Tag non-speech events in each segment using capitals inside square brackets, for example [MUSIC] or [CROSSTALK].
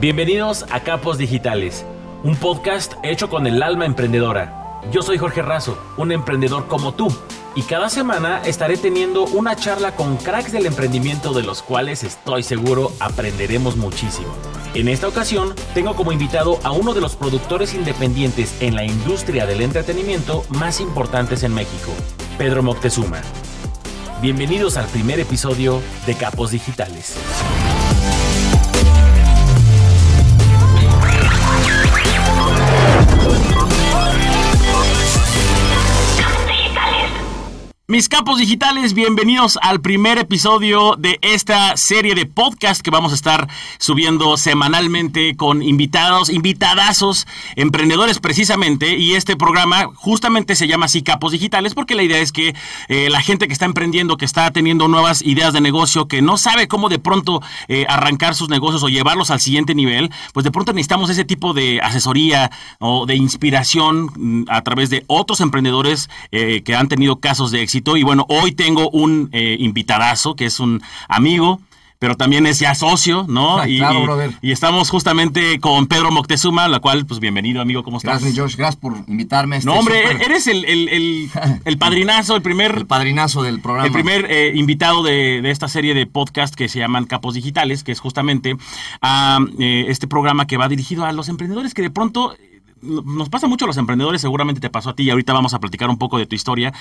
Bienvenidos a Capos Digitales, un podcast hecho con el alma emprendedora. Yo soy Jorge Razo, un emprendedor como tú, y cada semana estaré teniendo una charla con cracks del emprendimiento de los cuales estoy seguro aprenderemos muchísimo. En esta ocasión tengo como invitado a uno de los productores independientes en la industria del entretenimiento más importantes en México, Pedro Moctezuma. Bienvenidos al primer episodio de Capos Digitales. Mis capos digitales, bienvenidos al primer episodio de esta serie de podcast que vamos a estar subiendo semanalmente con invitados, invitadazos, emprendedores precisamente. Y este programa justamente se llama así Capos Digitales porque la idea es que eh, la gente que está emprendiendo, que está teniendo nuevas ideas de negocio, que no sabe cómo de pronto eh, arrancar sus negocios o llevarlos al siguiente nivel, pues de pronto necesitamos ese tipo de asesoría o de inspiración mm, a través de otros emprendedores eh, que han tenido casos de éxito y bueno, hoy tengo un eh, invitadazo que es un amigo, pero también es ya socio, ¿no? y, claro, brother. y, estamos justamente con Pedro Moctezuma, la cual, pues bienvenido, amigo, ¿cómo estás? Gracias, Josh, gracias por invitarme. A este no, hombre, eres el, el, [LAUGHS] el, padrinazo, el primer... el padrinazo del programa. El primer eh, invitado de, de, esta serie de podcast que se llaman Capos Digitales, que es justamente a, eh, este programa que va dirigido a los emprendedores que de pronto nos pasa mucho a los emprendedores, seguramente te pasó a ti y ahorita vamos a platicar un poco de tu historia,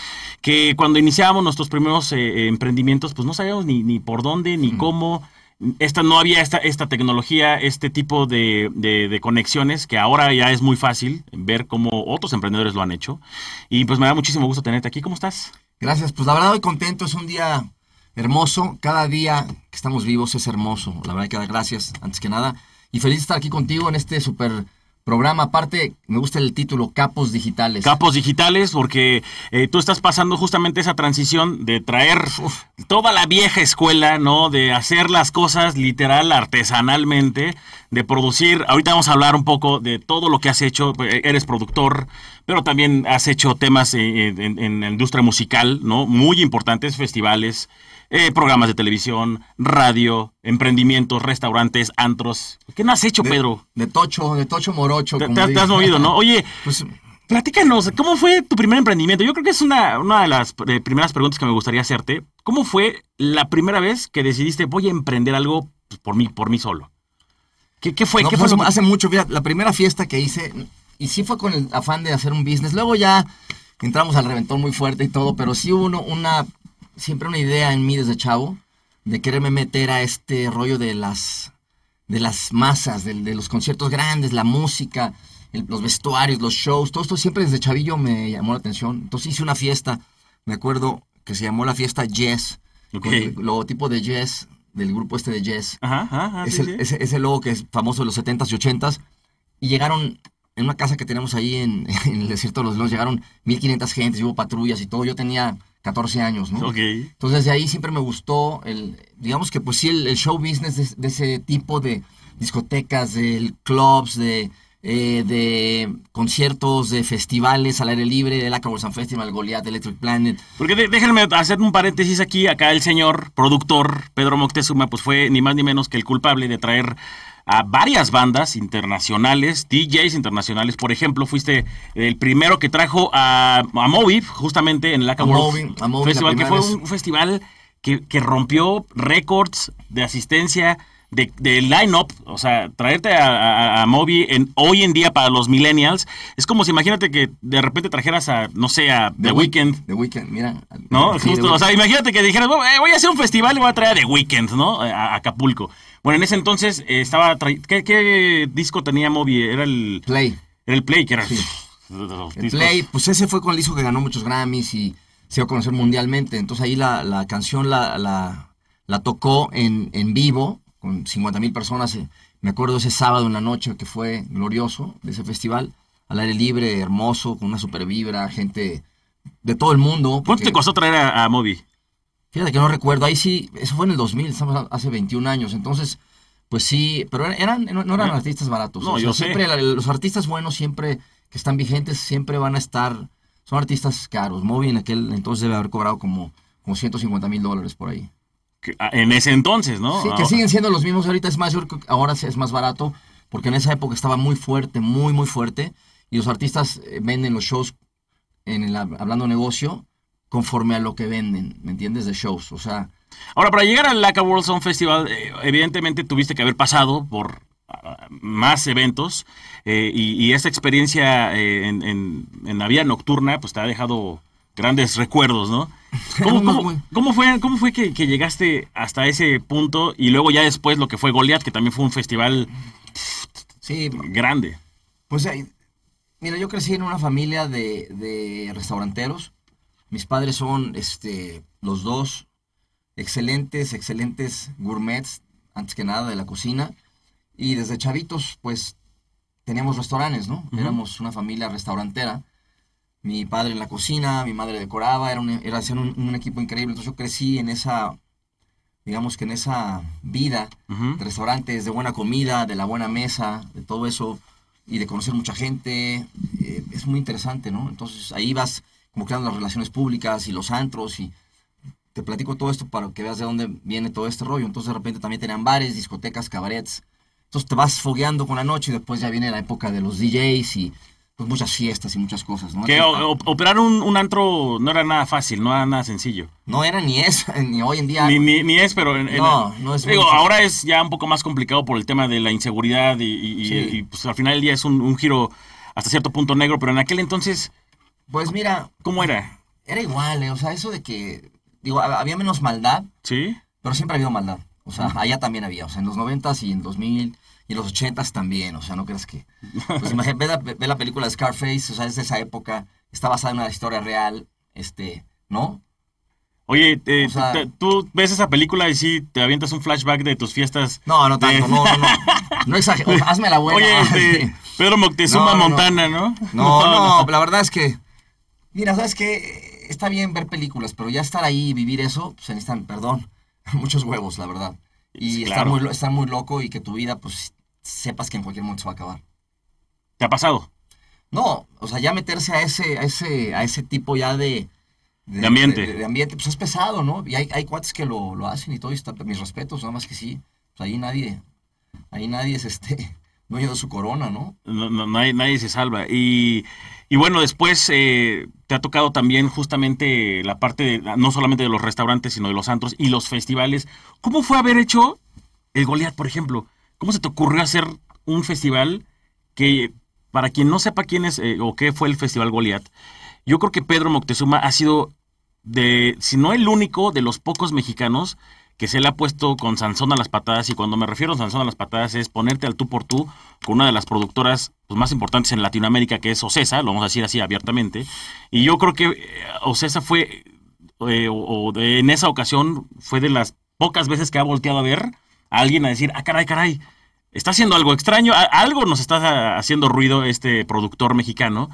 que cuando iniciábamos nuestros primeros eh, eh, emprendimientos, pues no sabíamos ni, ni por dónde, ni cómo. Esta, no había esta, esta tecnología, este tipo de, de, conexiones que ahora ya es muy fácil ver cómo otros emprendedores lo han hecho. Y pues me da muchísimo gusto tenerte aquí. ¿Cómo estás? Gracias, pues la verdad muy contento, es un día hermoso, cada día que estamos vivos es hermoso, la verdad que dar gracias antes que nada. Y feliz de estar aquí contigo en este súper programa. Aparte, me gusta el título, Capos Digitales. Capos Digitales, porque eh, tú estás pasando justamente esa transición de traer toda la vieja escuela, ¿no? De hacer las cosas literal, artesanalmente, de producir. Ahorita vamos a hablar un poco de todo lo que has hecho. Eh, eres productor, pero también has hecho temas eh, en, en la industria musical, ¿no? Muy importantes, festivales. Eh, programas de televisión, radio, emprendimientos, restaurantes, antros. ¿Qué no has hecho, Pedro? De tocho, de tocho morocho. Te, has movido, ¿no? Oye, pues, platícanos, ¿cómo fue tu primer emprendimiento? Yo creo que es una, una de las eh, primeras preguntas que me gustaría hacerte. ¿Cómo fue la primera vez que decidiste voy a emprender algo por mí, por mí solo? ¿Qué, qué fue? ¿Qué fue pues, Hace mucho, la primera fiesta que hice, y sí fue con el afán de hacer un business. Luego ya entramos al reventón muy fuerte y todo, pero sí hubo una siempre una idea en mí desde chavo de quererme meter a este rollo de las, de las masas, de, los conciertos grandes, la música, los vestuarios, los shows, todo esto siempre desde chavillo me llamó la atención. Entonces hice una fiesta, me acuerdo que se llamó la fiesta Jazz, con el logotipo de Jazz, del grupo este de Jazz. Ajá, ese, logo que es famoso de los 70s y 80s. Y llegaron en una casa que tenemos ahí en, [LAUGHS] el desierto de los leones, llegaron 1500 gentes, hubo patrullas y todo. Yo tenía 14 años, ¿no? Ok. Entonces de ahí siempre me gustó el, digamos que pues sí, el, show business de, ese tipo de discotecas, de clubs, de, eh, de conciertos, de festivales al aire libre, el Acapulco Festival, Goliath, Electric Planet. Porque déjenme hacer un paréntesis aquí, acá el señor productor Pedro Moctezuma pues fue ni más ni menos que el culpable de traer a varias bandas internacionales, DJs internacionales. Por ejemplo, fuiste el primero que trajo a, a Moby, justamente en el Aca Festival, que fue un festival que, que rompió récords de asistencia de, de line-up, o sea, traerte a, a, Moby en, hoy en día para los millennials, es como si imagínate que de repente trajeras a, no sé, a The, Weeknd. The Weeknd, mira. ¿No? Justo, o sea, imagínate que dijeras, eh, voy a hacer un festival y voy a traer a The Weeknd, ¿no? A, Acapulco. Bueno, en ese entonces eh, estaba. ¿Qué, ¿Qué, disco tenía Moby? Era el. Play. Era el Play, que era. El Play, pues ese fue con el disco que ganó muchos Grammys y se dio a conocer mundialmente. Entonces ahí la, la canción la, la, la, tocó en, en vivo con 50 mil personas. Eh, me acuerdo ese sábado en la noche que fue glorioso de ese festival, al aire libre, hermoso, con una super vibra, gente de todo el mundo. ¿Cuánto te costó traer a, a Moby? Fíjate que no recuerdo, ahí sí, eso fue en el 2000, estamos hace 21 años, entonces, pues sí, pero eran, no, eran artistas baratos. No, yo siempre, los artistas buenos siempre, que están vigentes, siempre van a estar, son artistas caros. Moby en aquel entonces debe haber cobrado como, como 150 mil dólares por ahí. Ah, en ese entonces, ¿no? Sí, que siguen siendo los mismos ahorita, es más, ahora es más barato, porque en esa época estaba muy fuerte, muy, muy fuerte, y los artistas eh, venden los shows, en el, hablando negocio, conforme a lo que venden, ¿me entiendes? De shows, o sea... Ahora, para llegar al LACA World Sound Festival, eh, evidentemente tuviste que haber pasado por ah, más eventos eh, y, esa experiencia en, en, la vía nocturna pues te ha dejado grandes recuerdos, ¿no? [LAUGHS] ¿Cómo, fue, cómo fue que, llegaste hasta ese punto y luego ya después lo que fue Goliath, que también fue un festival sí, grande? Pues mira, yo crecí en una familia de, restauranteros. Mis padres son este, los dos excelentes, excelentes gourmets, antes que nada, de la cocina. Y desde chavitos, pues, teníamos restaurantes, ¿no? Éramos una familia restaurantera mi padre en la cocina, mi madre decoraba, era un, era un, equipo increíble. Entonces yo crecí en esa, digamos que en esa vida de restaurantes, de buena comida, de la buena mesa, de todo eso, y de conocer mucha gente. Eh, es muy interesante, ¿no? Entonces ahí vas como creando las relaciones públicas y los antros y te platico todo esto para que veas de dónde viene todo este rollo. Entonces de repente también tenían bares, discotecas, cabarets. Entonces te vas fogueando con la noche y después ya viene la época de los DJs y pues muchas fiestas y muchas cosas, ¿no? Que operar un, antro no era nada fácil, no era nada sencillo. No era ni es, [LAUGHS] ni hoy en día. Ni, ni, es, pero... no, no es Digo, ahora es ya un poco más complicado por el tema de la inseguridad y, pues al final del día es un, giro hasta cierto punto negro, pero en aquel entonces... Pues mira... ¿Cómo era? Era igual, eh, o sea, eso de que... Digo, había menos maldad. Sí. Pero siempre ha habido maldad. O sea, allá también había, o sea, en los noventas y en 2000 y en los ochentas también, o sea, no creas que... Pues ve, la, ve, la, película Scarface, o sea, es de esa época, está basada en una historia real, este, ¿no? Oye, tú ves esa película y sí te avientas un flashback de tus fiestas. No, no tanto, no, no, no. No exagero, hazme la buena. Oye, este, [LAUGHS] Pedro Moctezuma Montana, [LAUGHS] ¿no? No, no, la verdad es que, mira, ¿sabes qué? Está bien ver películas, pero ya estar ahí y vivir eso, pues necesitan, perdón, [LAUGHS] muchos huevos, la verdad. Y está muy, estar muy loco y que tu vida, pues, sepas que en cualquier momento se va a acabar. ¿Te ha pasado? No, o sea, ya meterse a ese, a ese, a ese tipo ya de... De, ambiente. De, ambiente, pues es pesado, ¿no? Y hay, hay cuates que lo, lo hacen y todo, y está, mis respetos, nada más que sí. Pues ahí nadie, ahí nadie es este [LAUGHS] dueño de su corona, ¿no? No, no nadie, nadie, se salva. Y, y bueno, después eh, te ha tocado también justamente la parte, de, no solamente de los restaurantes, sino de los antros y los festivales. ¿Cómo fue haber hecho el Goliath, por ejemplo? ¿Cómo se te ocurrió hacer un festival que, para quien no sepa quién es eh, o qué fue el Festival Goliath, yo creo que Pedro Moctezuma ha sido de, si no el único, de los pocos mexicanos que se le ha puesto con Sansón a las patadas, y cuando me refiero a Sansón a las patadas es ponerte al tú por tú con una de las productoras pues, más importantes en Latinoamérica, que es Ocesa, lo vamos a decir así abiertamente, y yo creo que eh, Ocesa fue, eh, o, en esa ocasión, fue de las pocas veces que ha volteado a ver a alguien a decir, ah, caray, caray, está haciendo algo extraño, algo nos está haciendo ruido este productor mexicano,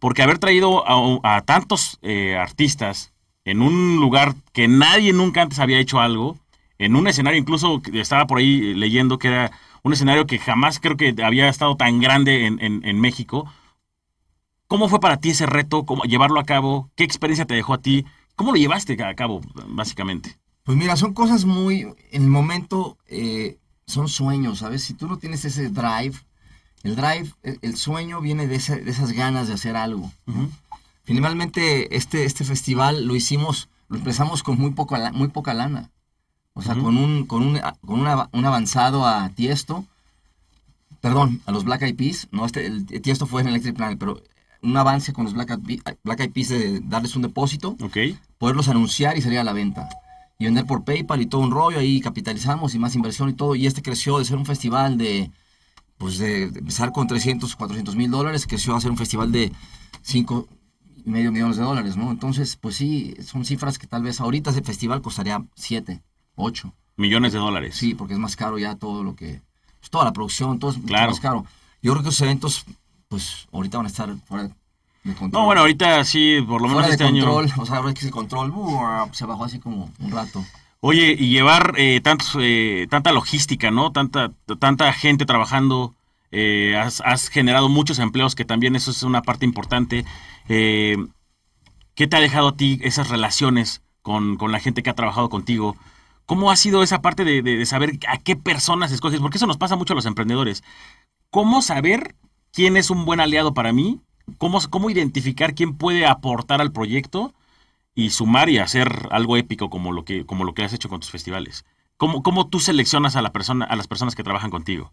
porque haber traído a, tantos eh, artistas en un lugar que nadie nunca antes había hecho algo, en un escenario incluso estaba por ahí leyendo que era un escenario que jamás creo que había estado tan grande en, en México. ¿Cómo fue para ti ese reto? ¿Cómo llevarlo a cabo? ¿Qué experiencia te dejó a ti? ¿Cómo lo llevaste a cabo, básicamente? Pues mira, son cosas muy, en el momento, eh, son sueños, ¿sabes? Si tú no tienes ese drive, el drive, el, sueño viene de, esas ganas de hacer algo. Finalmente, este, este festival lo hicimos, lo empezamos con muy, poco, muy poca lana. O sea, con, un, con, un, con un avanzado a Tiesto, perdón, a los Black Eyed Peas, no, este, el, Tiesto fue en Electric Planet, pero un avance con los Black Eyed, Black Eyed Peas de darles un depósito, poderlos anunciar y salir a la venta. Y vender por PayPal y todo un rollo, ahí capitalizamos y más inversión y todo, y este creció de ser un festival de, pues de, empezar con 300, 400 mil dólares, creció a ser un festival de 5 y medio millones de dólares, ¿no? Entonces, pues sí, son cifras que tal vez ahorita ese festival costaría 7, 8. Millones de dólares. Sí, porque es más caro ya todo lo que, pues toda la producción, todo es más caro. Yo creo que esos eventos, pues ahorita van a estar fuera no, bueno, ahorita sí, por lo menos este año. O sea, ahora que ese control se bajó así como un rato. Oye, y llevar eh, tantos, eh, tanta logística, ¿no? Tanta, tanta gente trabajando, eh, has, generado muchos empleos, que también eso es una parte importante. Eh, ¿Qué te ha dejado a ti esas relaciones con, la gente que ha trabajado contigo? ¿Cómo ha sido esa parte de, de, saber a qué personas escoges? Porque eso nos pasa mucho a los emprendedores. ¿Cómo saber quién es un buen aliado para mí? ¿Cómo, cómo identificar quién puede aportar al proyecto y sumar y hacer algo épico como lo que, como lo que has hecho con tus festivales? ¿Cómo, cómo tú seleccionas a, la persona, a las personas que trabajan contigo?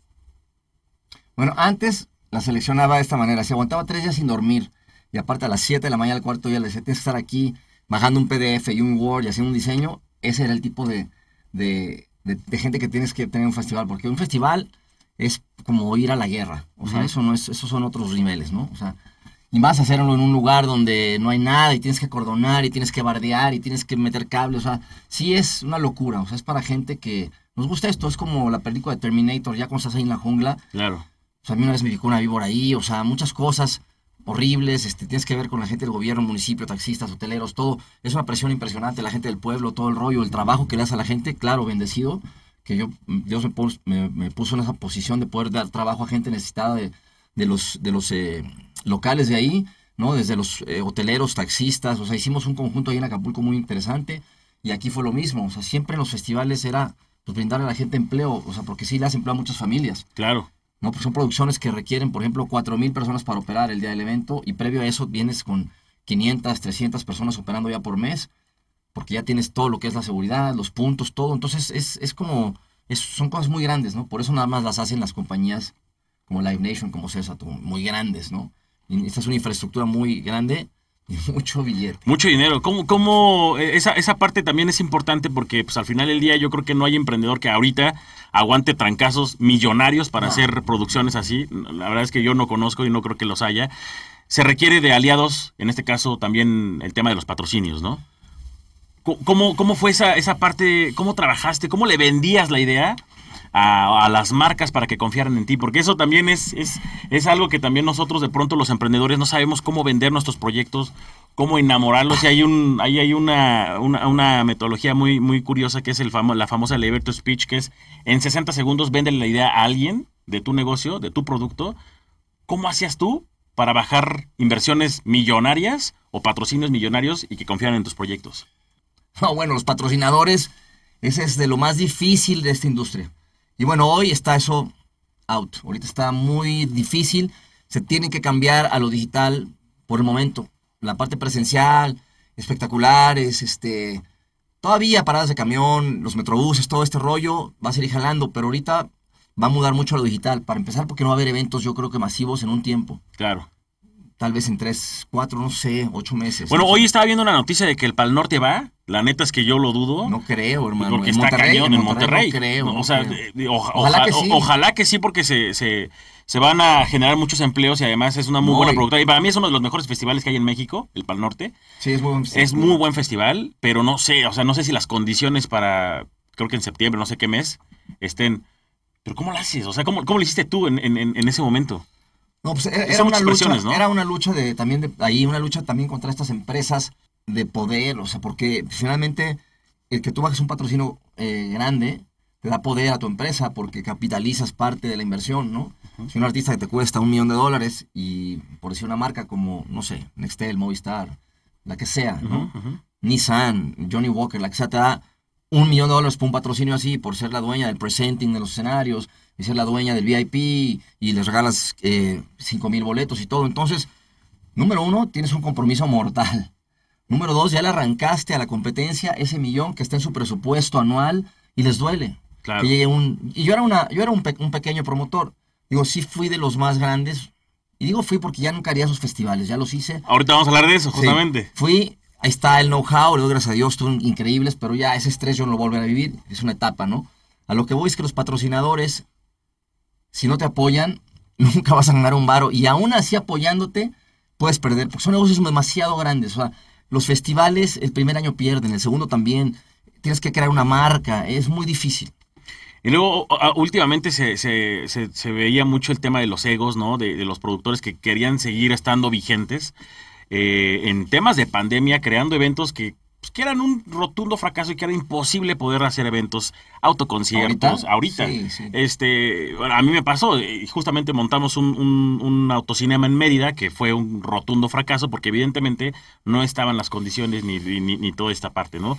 Bueno, antes la seleccionaba de esta manera. Si aguantaba tres días sin dormir y aparte a las 7 de la mañana, al cuarto día, le decía, tienes que estar aquí bajando un PDF y un Word y haciendo un diseño, ese era el tipo de, de, gente que tienes que tener un festival. Porque un festival es como ir a la guerra. O sea, eso no es, esos son otros niveles, ¿no? O sea, y vas a hacerlo en un lugar donde no hay nada y tienes que acordonar y tienes que bardear y tienes que meter cables. O sea, sí es una locura. O sea, es para gente que nos gusta esto. Es como la película de Terminator, ya cuando estás ahí en la jungla. Claro. O sea, a mí una vez me picó una víbora ahí. O sea, muchas cosas horribles, este, tienes que ver con la gente del gobierno, municipio, taxistas, hoteleros, todo. Es una presión impresionante, la gente del pueblo, todo el rollo, el trabajo que le das a la gente, claro, bendecido, que yo, Dios me, puso en esa posición de poder dar trabajo a gente necesitada de, de los, de los eh, locales de ahí, ¿no? Desde los eh, hoteleros, taxistas, o sea, hicimos un conjunto ahí en Acapulco muy interesante y aquí fue lo mismo, o sea, siempre en los festivales era pues, brindarle a la gente empleo, o sea, porque sí le has empleo a muchas familias. Claro. ¿No? Pues son producciones que requieren, por ejemplo, 4.000 personas para operar el día del evento y previo a eso vienes con 500, 300 personas operando ya por mes, porque ya tienes todo lo que es la seguridad, los puntos, todo. Entonces es, es como, es, son cosas muy grandes, ¿no? Por eso nada más las hacen las compañías como Live Nation, como César, muy grandes, ¿no? Esta es una infraestructura muy grande [LAUGHS] mucho billete. Mucho dinero. ¿Cómo, cómo eh, esa, esa parte también es importante porque pues al final del día yo creo que no hay emprendedor que ahorita aguante trancazos millonarios para hacer producciones así. La verdad es que yo no conozco y no creo que los haya. Se requiere de aliados, en este caso también el tema de los patrocinios, ¿no? ¿Cómo, cómo fue esa, esa parte? ¿Cómo trabajaste? ¿Cómo le vendías la idea? A, las marcas para que confiaran en ti, porque eso también es, es, es, algo que también nosotros de pronto los emprendedores no sabemos cómo vender nuestros proyectos, cómo enamorarlos, y hay un, ahí hay una, una, metodología muy, muy curiosa que es el famo, la famosa elevator to speech, que es en 60 segundos vende la idea a alguien de tu negocio, de tu producto. ¿Cómo hacías tú para bajar inversiones millonarias o patrocinios millonarios y que confían en tus proyectos? No, bueno, los patrocinadores, ese es de lo más difícil de esta industria y bueno, hoy está eso out. Ahorita está muy difícil. Se tiene que cambiar a lo digital por el momento. La parte presencial, espectaculares, este, todavía paradas de camión, los metrobuses, todo este rollo va a seguir jalando, pero ahorita va a mudar mucho a lo digital. Para empezar, porque no va a haber eventos, yo creo que masivos en un tiempo. Claro. Tal vez en tres, cuatro, no sé, ocho meses. Bueno, hoy estaba viendo una noticia de que el Pal Norte va. La neta es que yo lo dudo. No creo, hermano. Porque está cañón en Monterrey. No creo. o sea, ojalá, que sí. ojalá que sí, porque se, se, se, van a generar muchos empleos y además es una muy buena productora. Y para mí es uno de los mejores festivales que hay en México, el Pal Norte. Sí, es muy buen festival. Es muy buen festival, pero no sé, o sea, no sé si las condiciones para, creo que en septiembre, no sé qué mes, estén. Pero ¿cómo lo haces? O sea, ¿cómo, cómo lo hiciste tú en, en, en ese momento? No, pues era, una lucha, era una lucha de también de ahí, una lucha también contra estas empresas de poder, o sea, porque finalmente el que tú bajes un patrocinio eh, grande te da poder a tu empresa porque capitalizas parte de la inversión, ¿no? Si un artista que te cuesta un millón de dólares y por decir una marca como, no sé, Nextel, Movistar, la que sea, ¿no? Nissan, Johnny Walker, la que sea, te da un millón de dólares por un patrocinio así, por ser la dueña del presenting de los escenarios, y ser la dueña del VIP y les regalas eh, mil boletos y todo. Entonces, número uno, tienes un compromiso mortal. Número dos, ya le arrancaste a la competencia ese millón que está en su presupuesto anual y les duele. Claro. un, y yo era, una, yo era un, pequeño promotor. Digo, sí fui de los más grandes. Y digo fui porque ya nunca haría esos festivales, ya los hice. Ahorita vamos a hablar de eso, justamente. fui, ahí está el know-how, le doy gracias a Dios, estuvieron increíbles, pero ya ese estrés yo no lo volveré a vivir, es una etapa, ¿no? A lo que voy es que los patrocinadores si no te apoyan, [LAUGHS] nunca vas a ganar un varo. Y aún así apoyándote, puedes perder, porque son negocios demasiado grandes. O sea, los festivales el primer año pierden, el segundo también. Tienes que crear una marca, es muy difícil. Y luego, últimamente se, se, se, veía mucho el tema de los egos, ¿no? De, los productores que querían seguir estando vigentes. Eh, en temas de pandemia, creando eventos que pues, que eran un rotundo fracaso y que era imposible poder hacer eventos, autoconciertos, ahorita. Este, a mí me pasó, justamente montamos un, un, autocinema en Mérida que fue un rotundo fracaso porque evidentemente no estaban las condiciones ni, ni, toda esta parte, ¿no?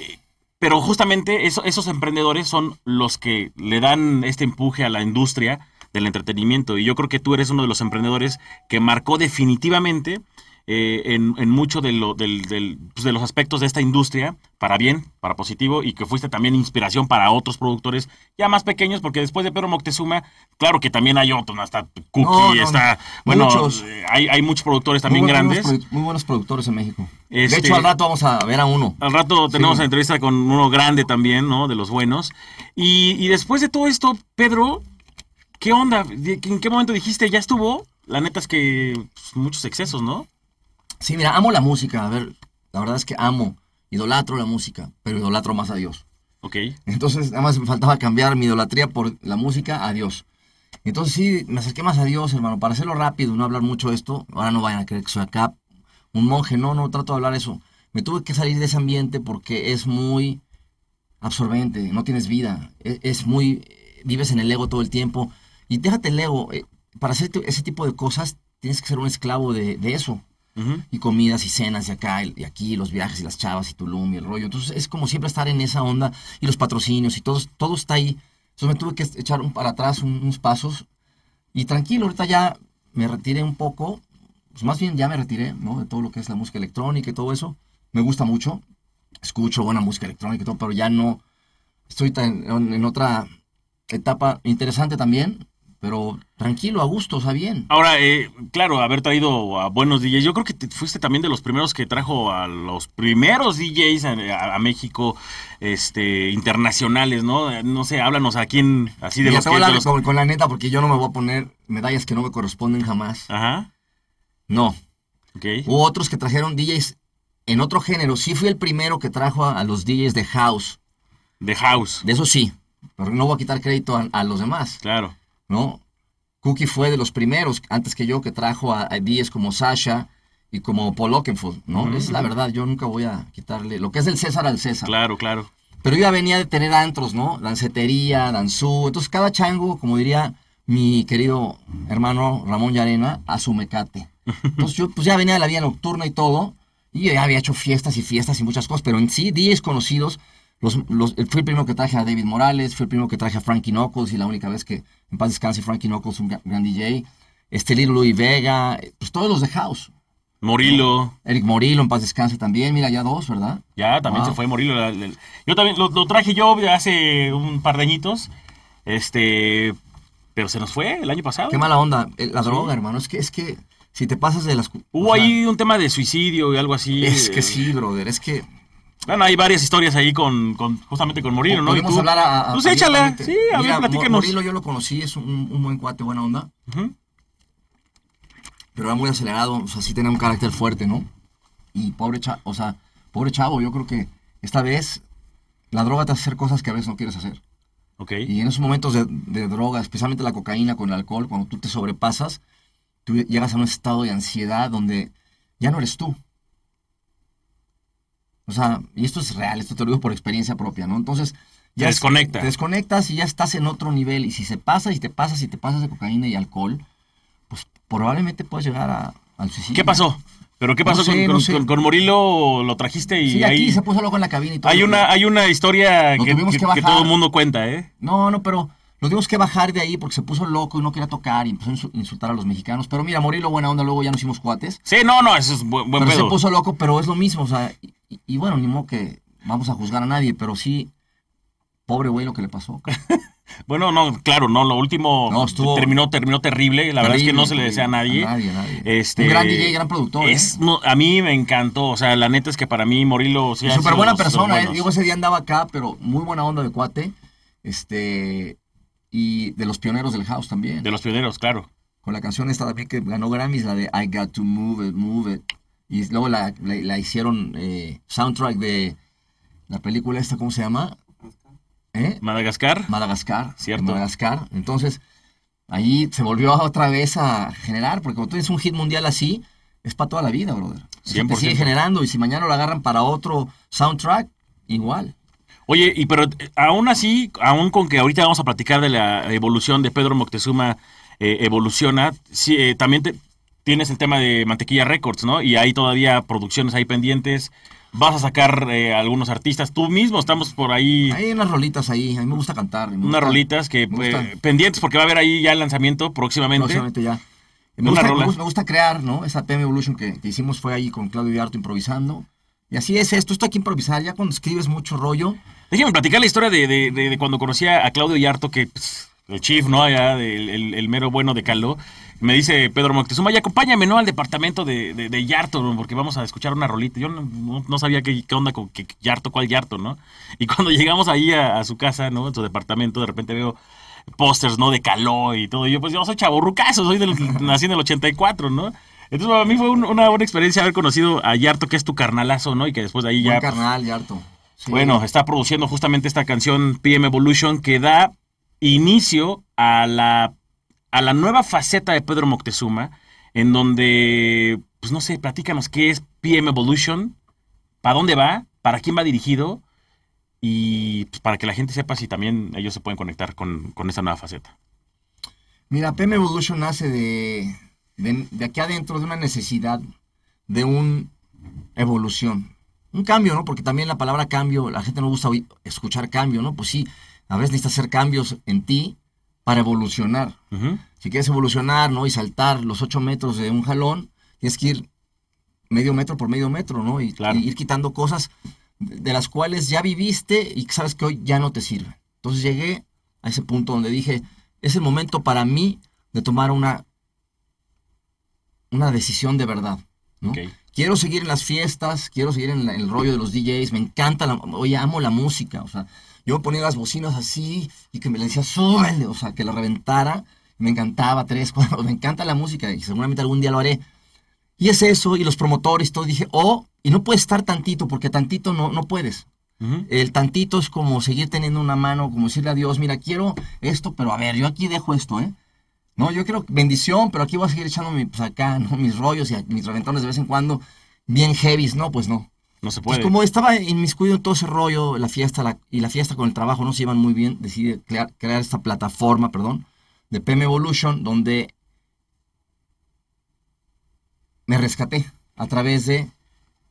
Eh, pero justamente esos emprendedores son los que le dan este empuje a la industria del entretenimiento. Y yo creo que tú eres uno de los emprendedores que marcó definitivamente eh, en, en, mucho de, lo, del, del, pues de los aspectos de esta industria, para bien, para positivo, y que fuiste también inspiración para otros productores ya más pequeños, porque después de Pedro Moctezuma, claro que también hay otros, hasta Cookie, no, no, está, bueno, muchos. Hay, hay, muchos productores también muy grandes. Muy buenos productores en México. Este, de hecho, al rato vamos a ver a uno. Al rato tenemos sí. la entrevista con uno grande también, ¿no? De los buenos. Y, y después de todo esto, Pedro, ¿qué onda? ¿En qué momento dijiste, ya estuvo? La neta es que pues, muchos excesos, ¿no? Sí, mira, amo la música. A ver, la verdad es que amo, idolatro la música, pero idolatro más a Dios. Ok. Entonces, nada más me faltaba cambiar mi idolatría por la música a Dios. Entonces, sí, me acerqué más a Dios, hermano, para hacerlo rápido, no hablar mucho de esto. Ahora no vayan a creer que soy acá un monje, no, no trato de hablar eso. Me tuve que salir de ese ambiente porque es muy absorbente, no tienes vida, es, es muy, vives en el ego todo el tiempo. Y déjate el ego, eh, para hacer ese tipo de cosas tienes que ser un esclavo de, de eso. Y comidas y cenas y acá y aquí, los viajes y las chavas y Tulum y el rollo. Entonces es como siempre estar en esa onda y los patrocinios y todo, todo está ahí. Entonces me tuve que echar un, para atrás un, unos pasos y tranquilo, ahorita ya me retiré un poco, pues más bien ya me retiré, ¿no? De todo lo que es la música electrónica y todo eso. Me gusta mucho, escucho buena música electrónica y todo, pero ya no, estoy en otra etapa interesante también, pero tranquilo, a gusto, o sea, bien. Ahora, eh, claro, haber traído a buenos DJs, yo creo que te fuiste también de los primeros que trajo a los primeros DJs a, México, este, internacionales, ¿no? No sé, háblanos a quién, así de Mira, los que... voy a hablar de los- con, con la neta, porque yo no me voy a poner medallas que no me corresponden jamás. Ajá, No. ok. Hubo otros que trajeron DJs en otro género. Sí fui el primero que trajo a, a los DJs de house. De House, De eso sí. Pero no voy a quitar crédito a, a los demás, claro. ¿No? Cookie fue de los primeros, antes que yo, que trajo a, a como Sasha y como Paul Oakenfold, ¿no? Es la verdad, yo nunca voy a quitarle lo que es del César al César. Claro, claro. Pero yo ya venía de tener antros, ¿no? Dancetería, danzú. Entonces cada chango, como diría mi querido hermano Ramón Yarena, a su mecate. Entonces yo pues ya venía de la vida nocturna y todo. Y ya había hecho fiestas y fiestas y muchas cosas. Pero en sí, DJs conocidos. Los, el primero que traje a David Morales, fui el primero que traje a Frankie Knuckles y la única vez que en paz descanse Frankie Knuckles, un gran, gran DJ. Este Little Louis Vega, pues todos los de House. Morilo, Eric Morillo, en paz descanse también. Mira, ya dos, ¿verdad? ya también Wow. se fue Morilo. Yo también lo, lo traje yo hace un par de añitos, este, pero se nos fue el año pasado. Qué mala onda. Eh, La Sí. droga, hermano. Es que, es que si te pasas de las. Hubo o sea, ahí un tema de suicidio y algo así. Es que eh, sí, brother. Es que. Bueno, hay varias historias ahí con, con justamente con Morilo, ¿no? Y Podemos tú- hablar a. a- Pues abiertamente. sí, a ver, Mira, platícanos. Morilo yo lo conocí, es un, un buen cuate, buena onda. Pero era muy acelerado, o sea, sí tenía un carácter fuerte, ¿no? Y pobre chavo, o sea, pobre chavo, yo creo que esta vez la droga te hace hacer cosas que a veces no quieres hacer. Ok. Y en esos momentos de, de droga, especialmente la cocaína con el alcohol, cuando tú te sobrepasas, tú llegas a un estado de ansiedad donde ya no eres tú. O sea, y esto es real, esto te lo digo por experiencia propia, ¿no? Entonces, Te desconecta. Te desconectas y ya estás en otro nivel. Y si se pasa y te pasas y te pasas de cocaína y alcohol, pues probablemente puedes llegar a, al suicidio. ¿Qué pasó? ¿Pero qué No pasó sé, con, no con- sé. con- con Morilo? ¿Lo trajiste y Sí, ahí aquí se puso loco en la cabina y todo. hay una hay una historia que, todo el mundo cuenta, ¿eh? No, no, pero lo tuvimos que bajar de ahí porque se puso loco y no quería tocar y empezó a insu- insultar a los mexicanos. Pero mira, Morilo, buena onda, luego ya nos hicimos cuates. Sí, no, no, eso es buen, buen pero pedo. se puso loco, pero es lo mismo, o sea, y, bueno, ni modo que vamos a juzgar a nadie, pero sí, pobre güey lo que le pasó. [LAUGHS] Bueno, no, claro, no, lo último No, estuvo- terminó terminó terrible, la verdad es que no se le desea a nadie. A nadie, a nadie. Este, Un gran DJ, gran productor. Es, ¿eh? no, a mí me encantó, o sea, la neta es que para mí Morilo sí súper buena los- los persona, ¿eh? Digo, ese día andaba acá, pero muy buena onda de cuate. Este. Y de los pioneros del house también. de los pioneros, claro. Con la canción esta también que ganó Grammys, la de I Got to Move It, Move It. Y luego la, la- la hicieron eh, soundtrack de la película esta, ¿cómo se llama? ¿Eh? Madagascar. Madagascar. Cierto. Madagascar. Entonces, ahí se volvió otra vez a generar, porque cuando tienes un hit mundial así, es para toda la vida, brother. O sea, te 100%. sigue generando y si mañana lo agarran para otro soundtrack, igual. Oye, y pero eh, aún así, aún con que ahorita vamos a platicar de la evolución de Pedro Moctezuma, eh, evoluciona, sí, eh, también te, tienes el tema de Mantequilla Records, ¿no? Y hay todavía producciones ahí pendientes. Vas a sacar eh, algunos artistas. Tú mismo estamos por ahí. Hay unas rolitas ahí, a mí me gusta cantar. me Unas gusta- rolitas que eh, pendientes porque va a haber ahí ya el lanzamiento próximamente. próximamente ya. Me gusta, me gusta- me gusta crear, ¿no? Esa PM Evolution que, que hicimos fue ahí con Claudio Yarto improvisando. Y así es esto, esto hay que improvisar. Ya cuando escribes mucho rollo, Déjame platicar la historia de, de- de- de cuando conocí a Claudio Yarto, que pues, el chief, ¿no? Allá, el, el mero bueno de Caló. Me dice Pedro Moctezuma, y acompáñame, ¿no? Al departamento de, de- de Yarto, ¿no? porque vamos a escuchar una rolita. Yo no, no- sabía qué, qué onda con qué Yarto, cuál Yarto, ¿no? Y [LAUGHS] cuando llegamos ahí a, a su casa, ¿no? En su departamento, de repente veo pósters, ¿no? De Caló y todo. Y yo, pues yo soy chaborrucazo, soy del, nací en el 84, ¿no? Entonces, para mí fue un- una buena experiencia haber conocido a Yarto, que es tu carnalazo, ¿no? Y que después de ahí buen ya... carnal, Yarto. Sí. Bueno, está produciendo justamente esta canción PM Evolution que da inicio a la, a la nueva faceta de Pedro Moctezuma, en donde, pues no sé, platícanos qué es PM Evolution, para dónde va, para quién va dirigido y pues, para que la gente sepa si también ellos se pueden conectar con, con nueva faceta. Mira, PM Evolution nace de, de, de aquí adentro de una necesidad de una evolución. Un cambio, ¿no? Porque también la palabra cambio, la gente no gusta escuchar cambio, ¿no? Pues sí, a veces necesitas hacer cambios en ti para evolucionar. Si quieres evolucionar, ¿no? Y saltar los ocho metros de un jalón, tienes que ir medio metro por medio metro, ¿no? Y, Claro. y ir quitando cosas de las cuales ya viviste y sabes que hoy ya no te sirven. Entonces llegué a ese punto donde dije, es el momento para mí de tomar una, una decisión de verdad. Quiero seguir en las fiestas, quiero seguir en la- el rollo de los DJs, me encanta, la, oye, amo la música, o sea, yo ponía las bocinas así y que me le decía, súbele, o sea, que la reventara, me encantaba, tres, [LAUGHS] cuatro, me encanta la música y seguramente algún día lo haré. Y es eso, y los promotores, todo, dije, oh, y no puedes estar tantito, porque tantito no, no puedes. El tantito es como seguir teniendo una mano, como decirle a Dios, mira, quiero esto, pero a ver, yo aquí dejo esto, ¿eh? No, yo quiero bendición, pero aquí voy a seguir echándome pues, acá, ¿no? Mis rollos y mis reventones de vez en cuando, bien heavies, no, pues no. No se Pues puede. como estaba inmiscuido en todo ese rollo, la fiesta la- y la fiesta con el trabajo no se llevan muy bien, decidí crear, crear esta plataforma, perdón, de PM Evolution, donde me rescaté a través de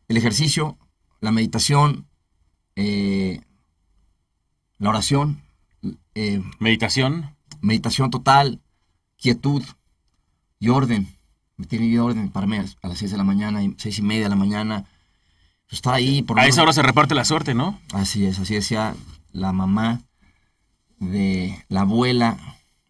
el ejercicio, la meditación, eh, la oración, eh, Meditación. meditación total, quietud y orden. Me tiene orden para mí a las 6 de la mañana, y seis y media de la mañana. Pues, Estar ahí por A esa hora se reparte la suerte, ¿no? Así es, así decía la mamá de la abuela,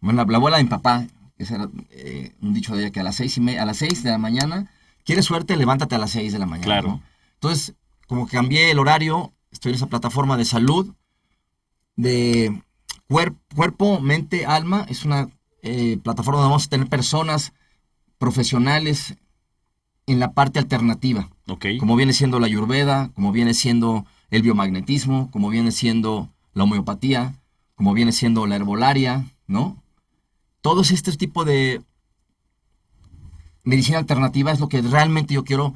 bueno, la, la abuela de mi papá, ese era eh, un dicho de ella, que a las seis y media, a las seis de la mañana, ¿quieres suerte? Levántate a las seis de la mañana. Claro. ¿no? Entonces, como que cambié el horario, estoy en esa plataforma de salud, de cuer- cuerpo, mente, alma, es una eh, plataforma donde vamos a tener personas profesionales en la parte alternativa Ok. como viene siendo la ayurveda, como viene siendo el biomagnetismo, como viene siendo la homeopatía, como viene siendo la herbolaria, ¿no? Todos este tipo de medicina alternativa es lo que realmente yo quiero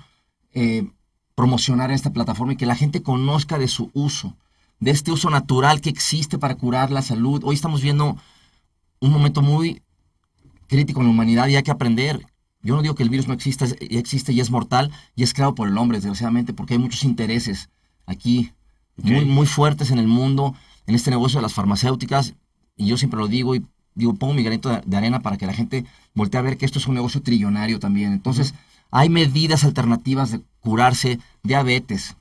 eh, promocionar en esta plataforma y que la gente conozca de su uso, de este uso natural que existe para curar la salud. Hoy estamos viendo un momento muy crítico en la humanidad y hay que aprender. Yo no digo que el virus no exista, existe y es mortal y es creado por el hombre, desgraciadamente, porque hay muchos intereses aquí muy, muy fuertes en el mundo, en este negocio de las farmacéuticas. Y yo siempre lo digo y digo, pongo mi granito de, de arena para que la gente voltee a ver que esto es un negocio trillonario también. Entonces, hay medidas alternativas de curarse diabetes,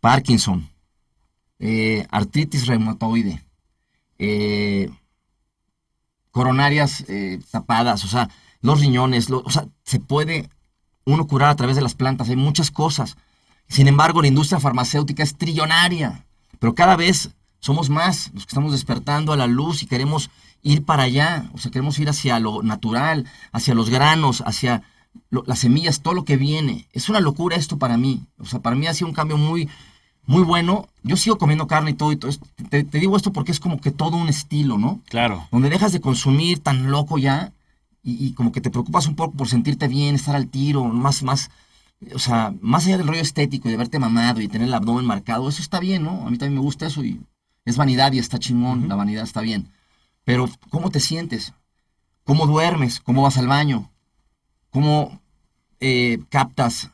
Parkinson, eh, artritis reumatoide, eh, coronarias eh, tapadas, o sea, los riñones, lo- o sea, se puede uno curar a través de las plantas, hay muchas cosas. Sin embargo, la industria farmacéutica es trillonaria, pero cada vez somos más los que estamos despertando a la luz y queremos ir para allá, o sea, queremos ir hacia lo natural, hacia los granos, hacia lo- las semillas, todo lo que viene. Es una locura esto para mí, o sea, para mí ha sido un cambio muy, muy bueno. Yo sigo comiendo carne y todo, y todo esto. Te, te digo esto porque es como que todo un estilo, ¿no? Claro. donde dejas de consumir tan loco ya y, y como que te preocupas un poco por sentirte bien, estar al tiro, más, más, o sea, más allá del rollo estético y de verte mamado y tener el abdomen marcado, eso está bien, ¿no? A mí también me gusta eso y es vanidad y está chingón, la vanidad está bien. Pero, ¿cómo te sientes? ¿Cómo duermes? ¿Cómo vas al baño? cómo eh, captas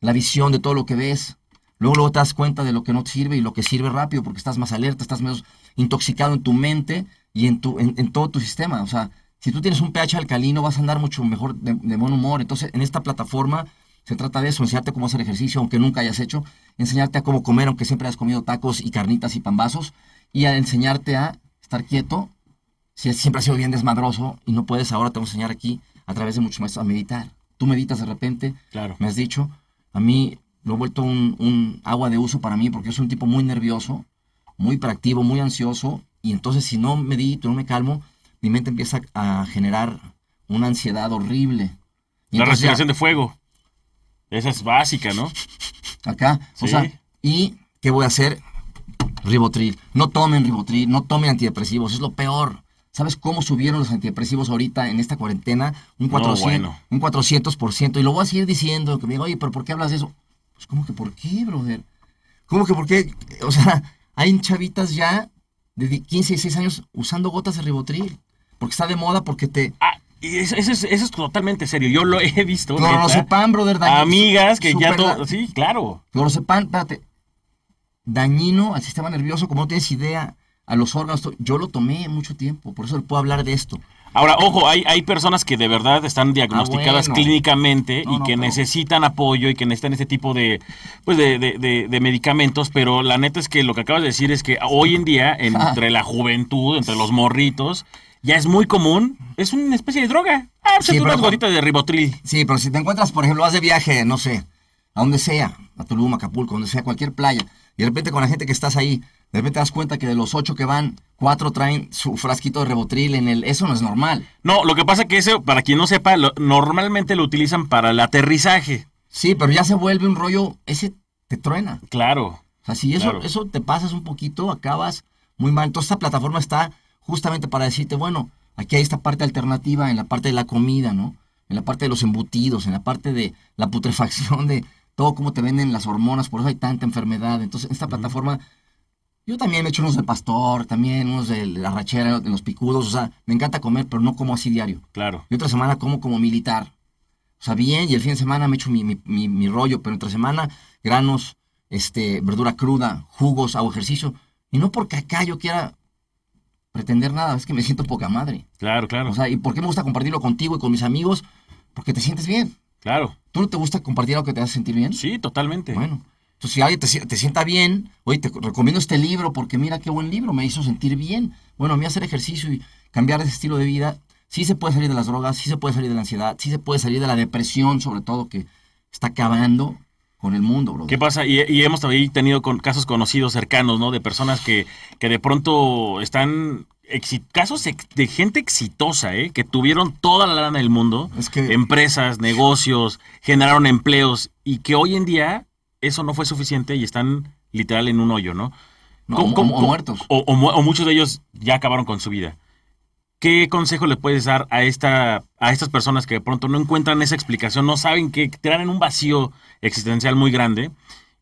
la visión de todo lo que ves. Luego, luego te das cuenta de lo que no te sirve y lo que sirve rápido porque estás más alerta, estás menos intoxicado en tu mente y en, tu, en, todo tu sistema. O sea, si tú tienes un pH alcalino vas a andar mucho mejor de, buen humor. Entonces, en esta plataforma se trata de eso, enseñarte cómo hacer ejercicio, aunque nunca hayas hecho, enseñarte a cómo comer, aunque siempre hayas comido tacos y carnitas y pambazos, y a enseñarte a estar quieto, si siempre has sido bien desmadroso y no puedes, ahora te voy a enseñar aquí a través de mucho más a meditar. Tú meditas de repente, claro. me has dicho, a mí lo he vuelto un, agua de uso para mí porque yo soy un tipo muy nervioso, muy proactivo, muy ansioso. Y entonces si no medito, no me calmo, mi mente empieza a generar una ansiedad horrible. la respiración de fuego. Esa es básica, ¿no? Acá. O sea, ¿y qué voy a hacer? Ribotril. No tomen ribotril, no tomen antidepresivos, es lo peor. ¿Sabes cómo subieron los antidepresivos ahorita en esta cuarentena? Un 400%. Un 400%. Y lo voy a seguir diciendo, que me digo, oye, pero ¿por qué hablas de eso? Pues, ¿cómo que por qué, brother? ¿Cómo que por qué? O sea, hay chavitas ya de 15 y 16 años usando gotas de ribotril. Porque está de moda, porque te... Ah, eso, es, eso es totalmente serio. Yo lo he visto. Clorosepan, brother. Dañino, Amigas que ya todo... Sí, claro. Clorosepan, espérate. Dañino al sistema nervioso, como no tienes idea a los órganos. Yo lo tomé mucho tiempo, por eso le puedo hablar de esto. Ahora, ojo, hay, hay personas que de verdad están diagnosticadas ah, clínicamente y que necesitan apoyo y que necesitan este tipo de, pues de, de, medicamentos, pero la neta es que lo que acabas de decir es que hoy en día, [LAUGHS] entre la juventud, entre los morritos, ya es muy común, es una especie de droga. Ah, pues sí, unas gotitas de ribotril. Sí, pero si te encuentras, por ejemplo, vas de viaje, no sé, a donde sea, a Tulum, Acapulco, donde sea, cualquier playa, y de repente con la gente que estás ahí, de repente te das cuenta que de los ocho que van, cuatro traen su frasquito de rebotril en el... Eso no es normal. No, lo que pasa es que eso, para quien no sepa, normalmente lo utilizan para el aterrizaje. Sí, pero ya se vuelve un rollo, ese te truena. Claro. O sea, si eso, eso te pasas un poquito, acabas muy mal. Entonces esta plataforma está justamente para decirte, bueno, aquí hay esta parte alternativa en la parte de la comida, ¿no? En la parte de los embutidos, en la parte de la putrefacción de todo cómo te venden las hormonas, por eso hay tanta enfermedad. Entonces, esta plataforma yo también me echo unos de pastor, también unos de la rachera, de los picudos. O sea, me encanta comer, pero no como así diario. Claro. Y otra semana como como militar. O sea, bien, y el fin de semana me echo mi, mi, rollo, pero entre semana, granos, este, verdura cruda, jugos, hago ejercicio. Y no porque acá yo quiera pretender nada, es que me siento poca madre. Claro, claro. O sea, ¿y por qué me gusta compartirlo contigo y con mis amigos? Porque te sientes bien. Claro. ¿Tú no te gusta compartir algo que te hace sentir bien? Sí, totalmente. Bueno, entonces, si alguien te, sienta bien, oye, te recomiendo este libro porque mira qué buen libro, me hizo sentir bien. Bueno, a mí hacer ejercicio y cambiar ese estilo de vida, sí se puede salir de las drogas, sí se puede salir de la ansiedad, sí se puede salir de la depresión, sobre todo, que está acabando con el mundo, bro. ¿Qué pasa? Y, hemos también tenido con, casos conocidos cercanos, ¿no? De personas que, que de pronto están casos de gente exitosa, ¿eh? que tuvieron toda la lana del mundo, es que... empresas, negocios, generaron empleos y que hoy en día eso no fue suficiente y están literal en un hoyo, ¿no? o, muertos. O, muchos de ellos ya acabaron con su vida. ¿Qué consejo le puedes dar a, esta, a estas personas que de pronto no encuentran esa explicación, no saben que tiran en un vacío existencial muy grande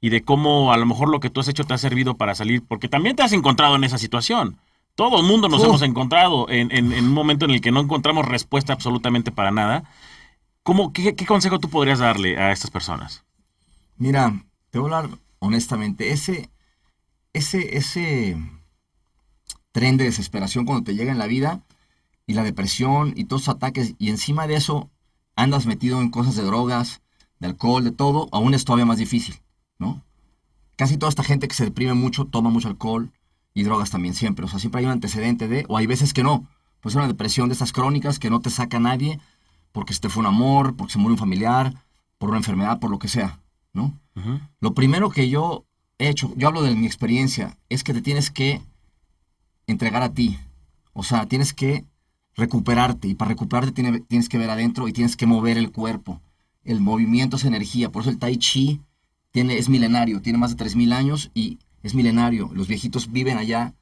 y de cómo a lo mejor lo que tú has hecho te ha servido para salir? Porque también te has encontrado en esa situación. Todo el mundo nos hemos encontrado en, un momento en el que no encontramos respuesta absolutamente para nada. ¿Cómo, qué, ¿Qué consejo tú podrías darle a estas personas? Mira, te voy a hablar honestamente. Ese, ese, ese tren de desesperación cuando te llega en la vida y la depresión y todos los ataques y encima de eso andas metido en cosas de drogas, de alcohol, de todo, aún es todavía más difícil, ¿no? Casi toda esta gente que se deprime mucho toma mucho alcohol y drogas también siempre. O sea, siempre hay un antecedente de, o hay veces que no. Pues una depresión de estas crónicas que no te saca nadie porque se te fue un amor, porque se murió un familiar, por una enfermedad, por lo que sea. ¿no? Lo primero que yo he hecho, yo hablo de mi experiencia, es que te tienes que entregar a ti. O sea, tienes que recuperarte y para recuperarte tienes, que ver adentro y tienes que mover el cuerpo. El movimiento es energía, por eso el tai chi tiene, es milenario, tiene más de 3.000 años y es milenario. Los viejitos viven allá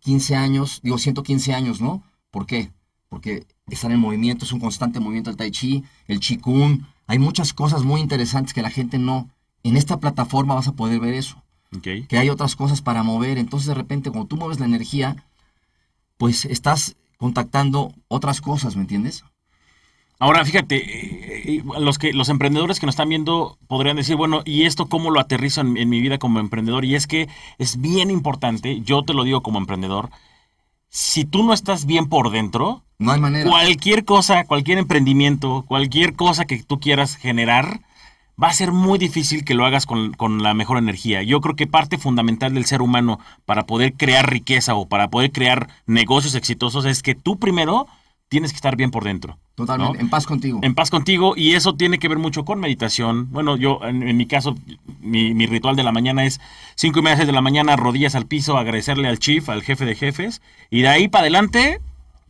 15 años, digo 115 años, ¿no? ¿Por qué? Porque están en movimiento, es un constante movimiento el tai chi, el qigong, hay muchas cosas muy interesantes que la gente no... En esta plataforma vas a poder ver eso. Que hay otras cosas para mover. Entonces de repente cuando tú mueves la energía, pues estás contactando otras cosas, ¿me entiendes? Ahora, fíjate, eh, eh, los que los emprendedores que nos están viendo podrían decir, bueno, ¿y esto cómo lo aterrizo en, en mi vida como emprendedor? Y es que es bien importante, yo te lo digo como emprendedor, si tú no estás bien por dentro, No hay manera. cualquier cosa, cualquier emprendimiento, cualquier cosa que tú quieras generar, va a ser muy difícil que lo hagas con, con la mejor energía. Yo creo que parte fundamental del ser humano para poder crear riqueza o para poder crear negocios exitosos es que tú primero tienes que estar bien por dentro. Totalmente, ¿no? en paz contigo. En paz contigo y eso tiene que ver mucho con meditación. Bueno, yo en, en mi caso, mi, mi ritual de la mañana es cinco y media de la mañana, rodillas al piso, agradecerle al chief, al jefe de jefes y de ahí para adelante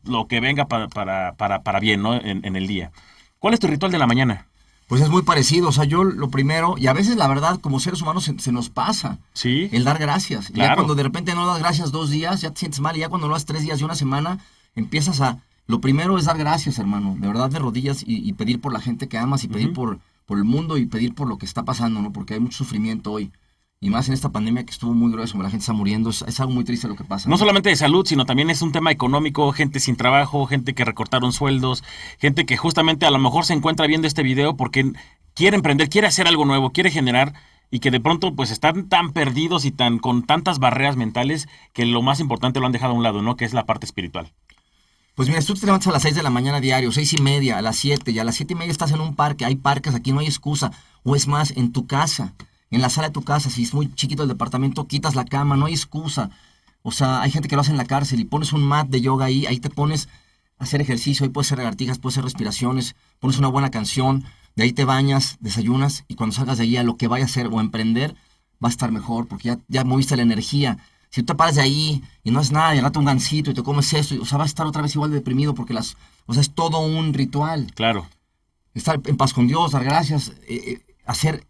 lo que venga para, para, para, para bien, ¿no? En, en el día. ¿Cuál es tu ritual de la mañana? Pues es muy parecido. O sea, yo lo primero, y a veces la verdad, como seres humanos se, se nos pasa Sí. el dar gracias. Y Ya Claro. cuando de repente no das gracias dos días, ya te sientes mal. Y ya cuando lo das tres días y una semana, empiezas a. Lo primero es dar gracias, hermano. De verdad, de rodillas y, y pedir por la gente que amas y pedir por, por el mundo y pedir por lo que está pasando, ¿no? Porque hay mucho sufrimiento hoy. Y más en esta pandemia que estuvo muy grueso, la gente está muriendo. Es, es algo muy triste lo que pasa. No solamente de salud, sino también es un tema económico, gente sin trabajo, gente que recortaron sueldos, gente que justamente a lo mejor se encuentra viendo este video porque quiere emprender, quiere hacer algo nuevo, quiere generar y que de pronto pues están tan perdidos y tan con tantas barreras mentales que lo más importante lo han dejado a un lado, ¿no? Que es la parte espiritual. Pues mira, tú te levantas a las 6 de la mañana diario, seis y media, a las 7, y a las siete y media estás en un parque, hay parques, aquí no hay excusa. O es más, en tu casa, en la sala de tu casa, si es muy chiquito el departamento, quitas la cama, no hay excusa. O sea, hay gente que lo hace en la cárcel y pones un mat de yoga ahí, ahí te pones a hacer ejercicio, ahí puedes hacer lagartijas, puedes hacer respiraciones, pones una buena canción, de ahí te bañas, desayunas y cuando salgas de ahí a lo que vayas a hacer o a emprender, va a estar mejor porque ya, ya moviste la energía. Si tú te paras de ahí y no haces nada y rato un gansito y te comes esto, y- o sea, vas a estar otra vez igual de deprimido porque las, o sea, es todo un ritual. Claro. Estar en paz con Dios, dar gracias, eh, eh, hacer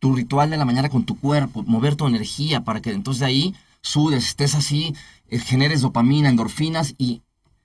tu ritual de la mañana con tu cuerpo, mover tu energía para que entonces de ahí sudes, estés así, eh, generes dopamina, endorfinas y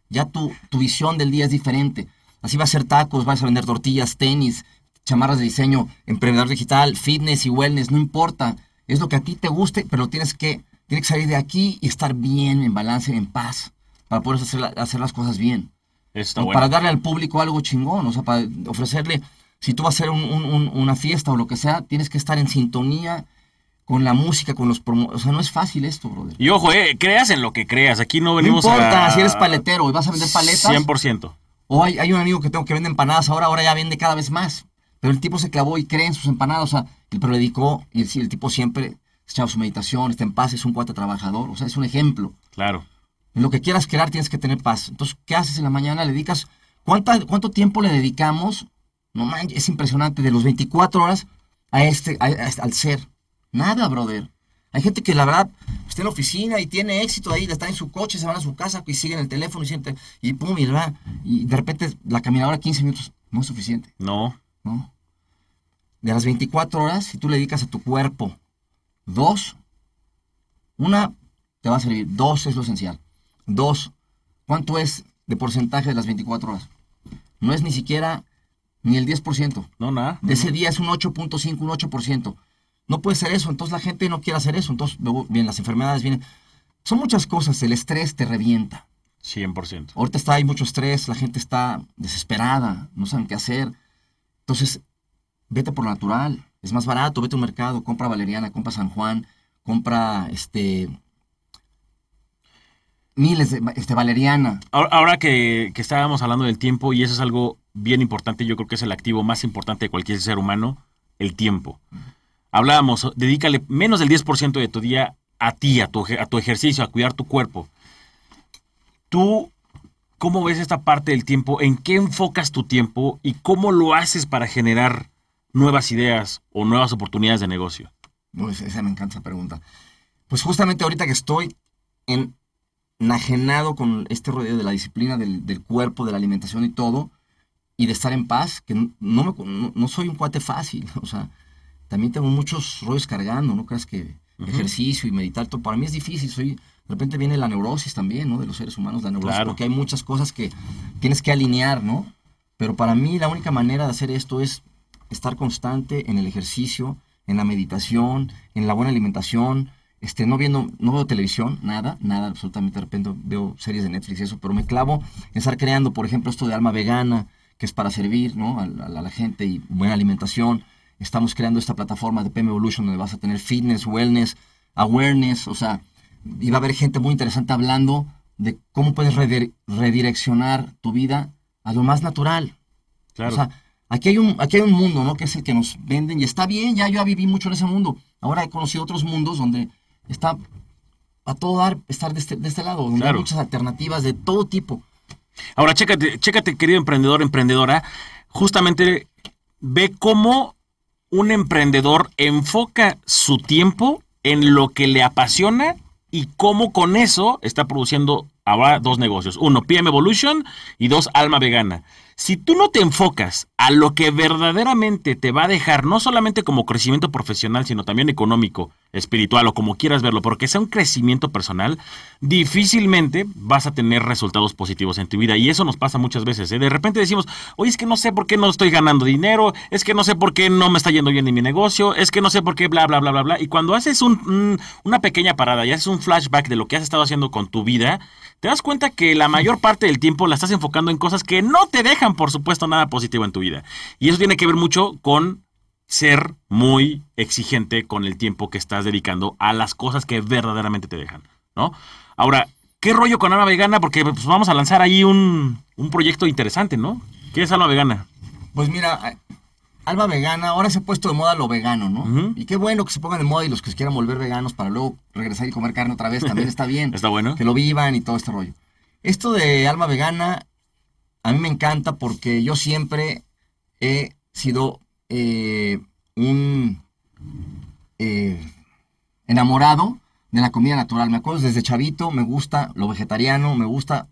ya tu, tu visión del día es diferente. Así vas a hacer tacos, vas a vender tortillas, tenis, chamarras de diseño, emprendedor digital, fitness y wellness, no importa. Es lo que a ti te guste, pero tienes que, tienes que salir de aquí y estar bien, en balance, en paz, para poder hacer, hacer las cosas bien. Está. Para darle al público algo chingón, o sea, para ofrecerle, si tú vas a hacer un- un- un- una fiesta o lo que sea, tienes que estar en sintonía con la música, con los promo... O sea, no es fácil esto, brother. Y ojo, eh, creas en lo que creas. Aquí no No venimos importa a... si eres paletero y vas a vender paletas. 100%. O hay, hay un amigo que tengo que vende empanadas ahora, ahora ya vende cada vez más. Pero el tipo se clavó y cree en sus empanadas, o sea, el- dedicó, y el, el tipo siempre echaba su meditación, está en paz, es un cuate trabajador, o sea, es un ejemplo. Claro. En lo que quieras crear tienes que tener paz. Entonces, ¿qué haces en la mañana? Le dedicas, ¿cuánta, ¿cuánto tiempo le dedicamos? No manches, es impresionante, de los 24 horas a este, a- a- al ser. Nada, brother. Hay gente que la verdad está en la oficina y tiene éxito ahí, está en su coche, se van a su casa y siguen el teléfono y sienten, y pum, y, va, y de repente la caminadora 15 minutos no es suficiente, No. ¿no? De las 24 horas, si tú le dedicas a tu cuerpo dos, una te va a servir, dos es lo esencial. Dos, ¿cuánto es de porcentaje de las 24 horas? No es ni siquiera ni el 10%. No, nada. De ese día es un 8.5, un 8%. No puede ser eso, entonces la gente no quiere hacer eso. Entonces, luego vienen las enfermedades, vienen... Son muchas cosas, el estrés te revienta. 100%. Ahorita está, hay mucho estrés, la gente está desesperada, no saben qué hacer. Entonces, vete por lo natural, es más barato, vete a un mercado, compra valeriana, compra San Juan, compra este miles de este valeriana. Ahora, ahora que, que estábamos hablando del tiempo, y eso es algo bien importante, yo creo que es el activo más importante de cualquier ser humano, el tiempo. Hablábamos, dedícale menos del 10% de tu día a ti, a tu, a tu ejercicio, a cuidar tu cuerpo. Tú, ¿cómo ves esta parte del tiempo? ¿En qué enfocas tu tiempo y cómo lo haces para generar nuevas ideas o nuevas oportunidades de negocio? Pues esa me encanta esa pregunta. Pues justamente ahorita que estoy en, enajenado con este rodeo de la disciplina del, del cuerpo, de la alimentación y todo, y de estar en paz, que no, no me- no- no soy un cuate fácil, [LAUGHS] o sea, también tengo muchos rollos cargando, ¿no creas que Ujú. ejercicio y meditar, todo, para mí es difícil, soy, de repente viene la neurosis también, ¿no? De los seres humanos, la neurosis, Claro. porque hay muchas cosas que tienes que alinear, ¿no? Pero para mí la única manera de hacer esto es estar constante en el ejercicio, en la meditación, en la buena alimentación, este, no viendo, no veo televisión, nada, nada, absolutamente, de repente veo series de Netflix y eso, pero me clavo en estar creando, por ejemplo, esto de alma vegana, que es para servir ¿no? a, la, a la gente y buena alimentación. Estamos creando esta plataforma de PM Evolution donde vas a tener fitness, wellness, awareness, o sea, y va a haber gente muy interesante hablando de cómo puedes redireccionar tu vida a lo más natural. Claro. O sea, aquí hay, un, aquí hay un mundo, ¿no? Que es el que nos venden y está bien, ya yo viví mucho en ese mundo. Ahora he conocido otros mundos donde está a todo dar estar de este, de este lado, donde hay muchas alternativas de todo tipo. Ahora, chécate, chécate, querido emprendedor, emprendedora, justamente ve cómo un emprendedor enfoca su tiempo en lo que le apasiona y cómo con eso está produciendo ahora dos negocios. Uno, PM Evolution y dos, Alma Vegana. Si tú no te enfocas a lo que verdaderamente te va a dejar, no solamente como crecimiento profesional, sino también económico, espiritual o como quieras verlo, porque sea un crecimiento personal, difícilmente vas a tener resultados positivos en tu vida. Y eso nos pasa muchas veces. ¿eh? De repente decimos, oye, es que no sé por qué no estoy ganando dinero, es que no sé por qué no me está yendo bien en mi negocio, es que no sé por qué, bla, bla, bla, bla, bla. Y cuando haces un, una pequeña parada y haces un flashback de lo que has estado haciendo con tu vida, te das cuenta que la mayor parte del tiempo la estás enfocando en cosas que no te dejan, por supuesto, nada positivo en tu vida. Y eso tiene que ver mucho con ser muy exigente con el tiempo que estás dedicando a las cosas que verdaderamente te dejan, ¿no? Ahora, ¿qué rollo con Alma Vegana? Porque pues, vamos a lanzar ahí un, un proyecto interesante, ¿no? ¿Qué es Alma Vegana? Pues mira, Alba vegana, ahora se ha puesto de moda lo vegano, ¿no? Y qué bueno que se pongan de moda y los que se quieran volver veganos para luego regresar y comer carne otra vez también [LAUGHS] está bien. está bueno. Que lo vivan y todo este rollo. Esto de alma vegana a mí me encanta porque yo siempre he sido eh, un eh, enamorado de la comida natural. Me acuerdo desde chavito, me gusta lo vegetariano, me gusta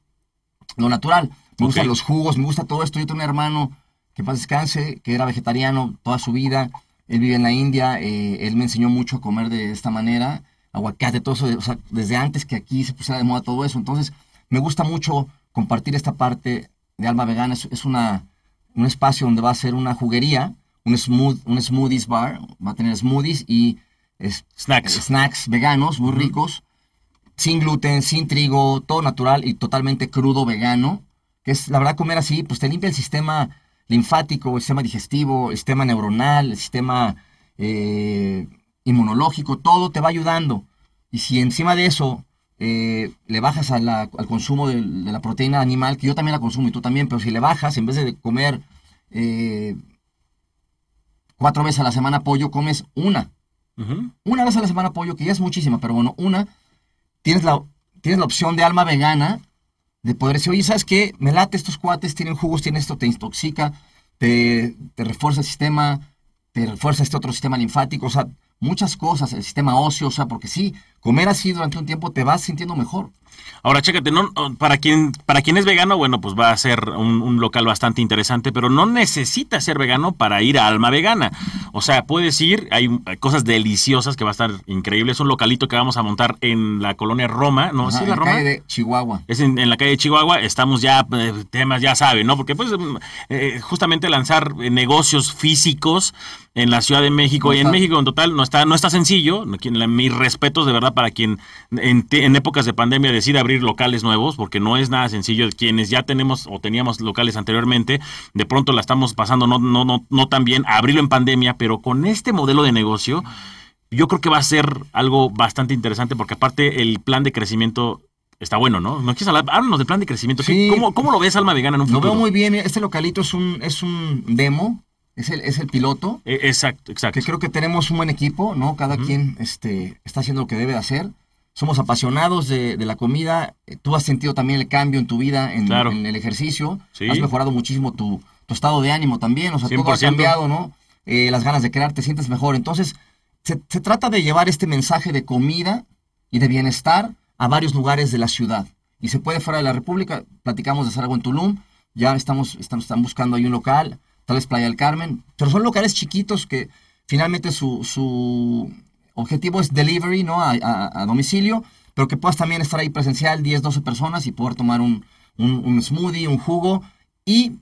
lo natural, me gustan los jugos, me gusta todo esto. Yo tengo un hermano que paz descanse, que era vegetariano toda su vida. Él vive en la India, eh, él me enseñó mucho a comer de esta manera, aguacate, todo eso, o sea, desde antes que aquí se pusiera de moda todo eso. Entonces, me gusta mucho compartir esta parte de Alma Vegana. Es, una, un espacio donde va a ser una juguería, un, smooth, un smoothies bar, va a tener smoothies y snacks. snacks veganos muy ricos, sin gluten, sin trigo, todo natural y totalmente crudo vegano. Que es, la verdad, comer así, pues te limpia el sistema linfático, el sistema digestivo, el sistema neuronal, el sistema eh, inmunológico, todo te va ayudando. Y si encima de eso eh, le bajas al consumo de, la proteína animal, que yo también la consumo y tú también, pero si le bajas, en vez de comer eh, cuatro veces a la semana pollo, comes una. Una vez a la semana pollo, que ya es muchísima, pero bueno, una, tienes la, tienes la opción de alma vegana de poder decir, oye, ¿sabes qué? Me late estos cuates, tienen jugos, tienen esto, te intoxica, te, te refuerza el sistema, te refuerza este otro sistema linfático, o sea, muchas cosas, el sistema óseo, o sea, porque sí, comer así durante un tiempo te vas sintiendo mejor. Ahora, chécate, no, para, quien, para quien es vegano, bueno, pues va a ser un, local bastante interesante, pero no necesita ser vegano para ir a Alma Vegana. O sea, puedes ir, hay, cosas deliciosas que va a estar increíble. Es un localito que vamos a montar en la colonia Roma, ¿no? ¿Sí, la, Roma? calle de Chihuahua. Es en, la calle de Chihuahua, estamos ya, eh, temas ya saben, ¿no? Porque pues eh, justamente lanzar negocios físicos en la Ciudad de México y en México en total no está, no está sencillo. Mis respetos de verdad para quien en, en épocas de pandemia decide abrir locales nuevos, porque no es nada sencillo. Quienes ya tenemos o teníamos locales anteriormente, de pronto la estamos pasando no, no, no, no tan bien, abrirlo en pandemia, pero con este modelo de negocio, yo creo que va a ser algo bastante interesante, porque aparte el plan de crecimiento está bueno, ¿no? ¿No quieres hablar? Háblanos del plan de crecimiento. ¿Cómo, lo ves, Alma Vegana, en un futuro? Lo veo muy bien. Este localito es un, es un demo. Es el, es el piloto. E, exacto, exacto. Que creo que tenemos un buen equipo, ¿no? Cada quien este, está haciendo lo que debe hacer somos apasionados de, la comida. Tú has sentido también el cambio en tu vida, en, el ejercicio. Has mejorado muchísimo tu, estado de ánimo también. O sea, todo ha cambiado, ¿no? Eh, las ganas de crear, te sientes mejor. Entonces, se, trata de llevar este mensaje de comida y de bienestar a varios lugares de la ciudad. Y se puede fuera de la República. Platicamos de hacer algo en Tulum. Ya estamos, estamos están buscando ahí un local, tal vez Playa del Carmen. Pero son locales chiquitos que finalmente su, su objetivo es delivery, ¿no? A, domicilio, pero que puedas también estar ahí presencial, 10, 12 personas y poder tomar un, smoothie, un jugo y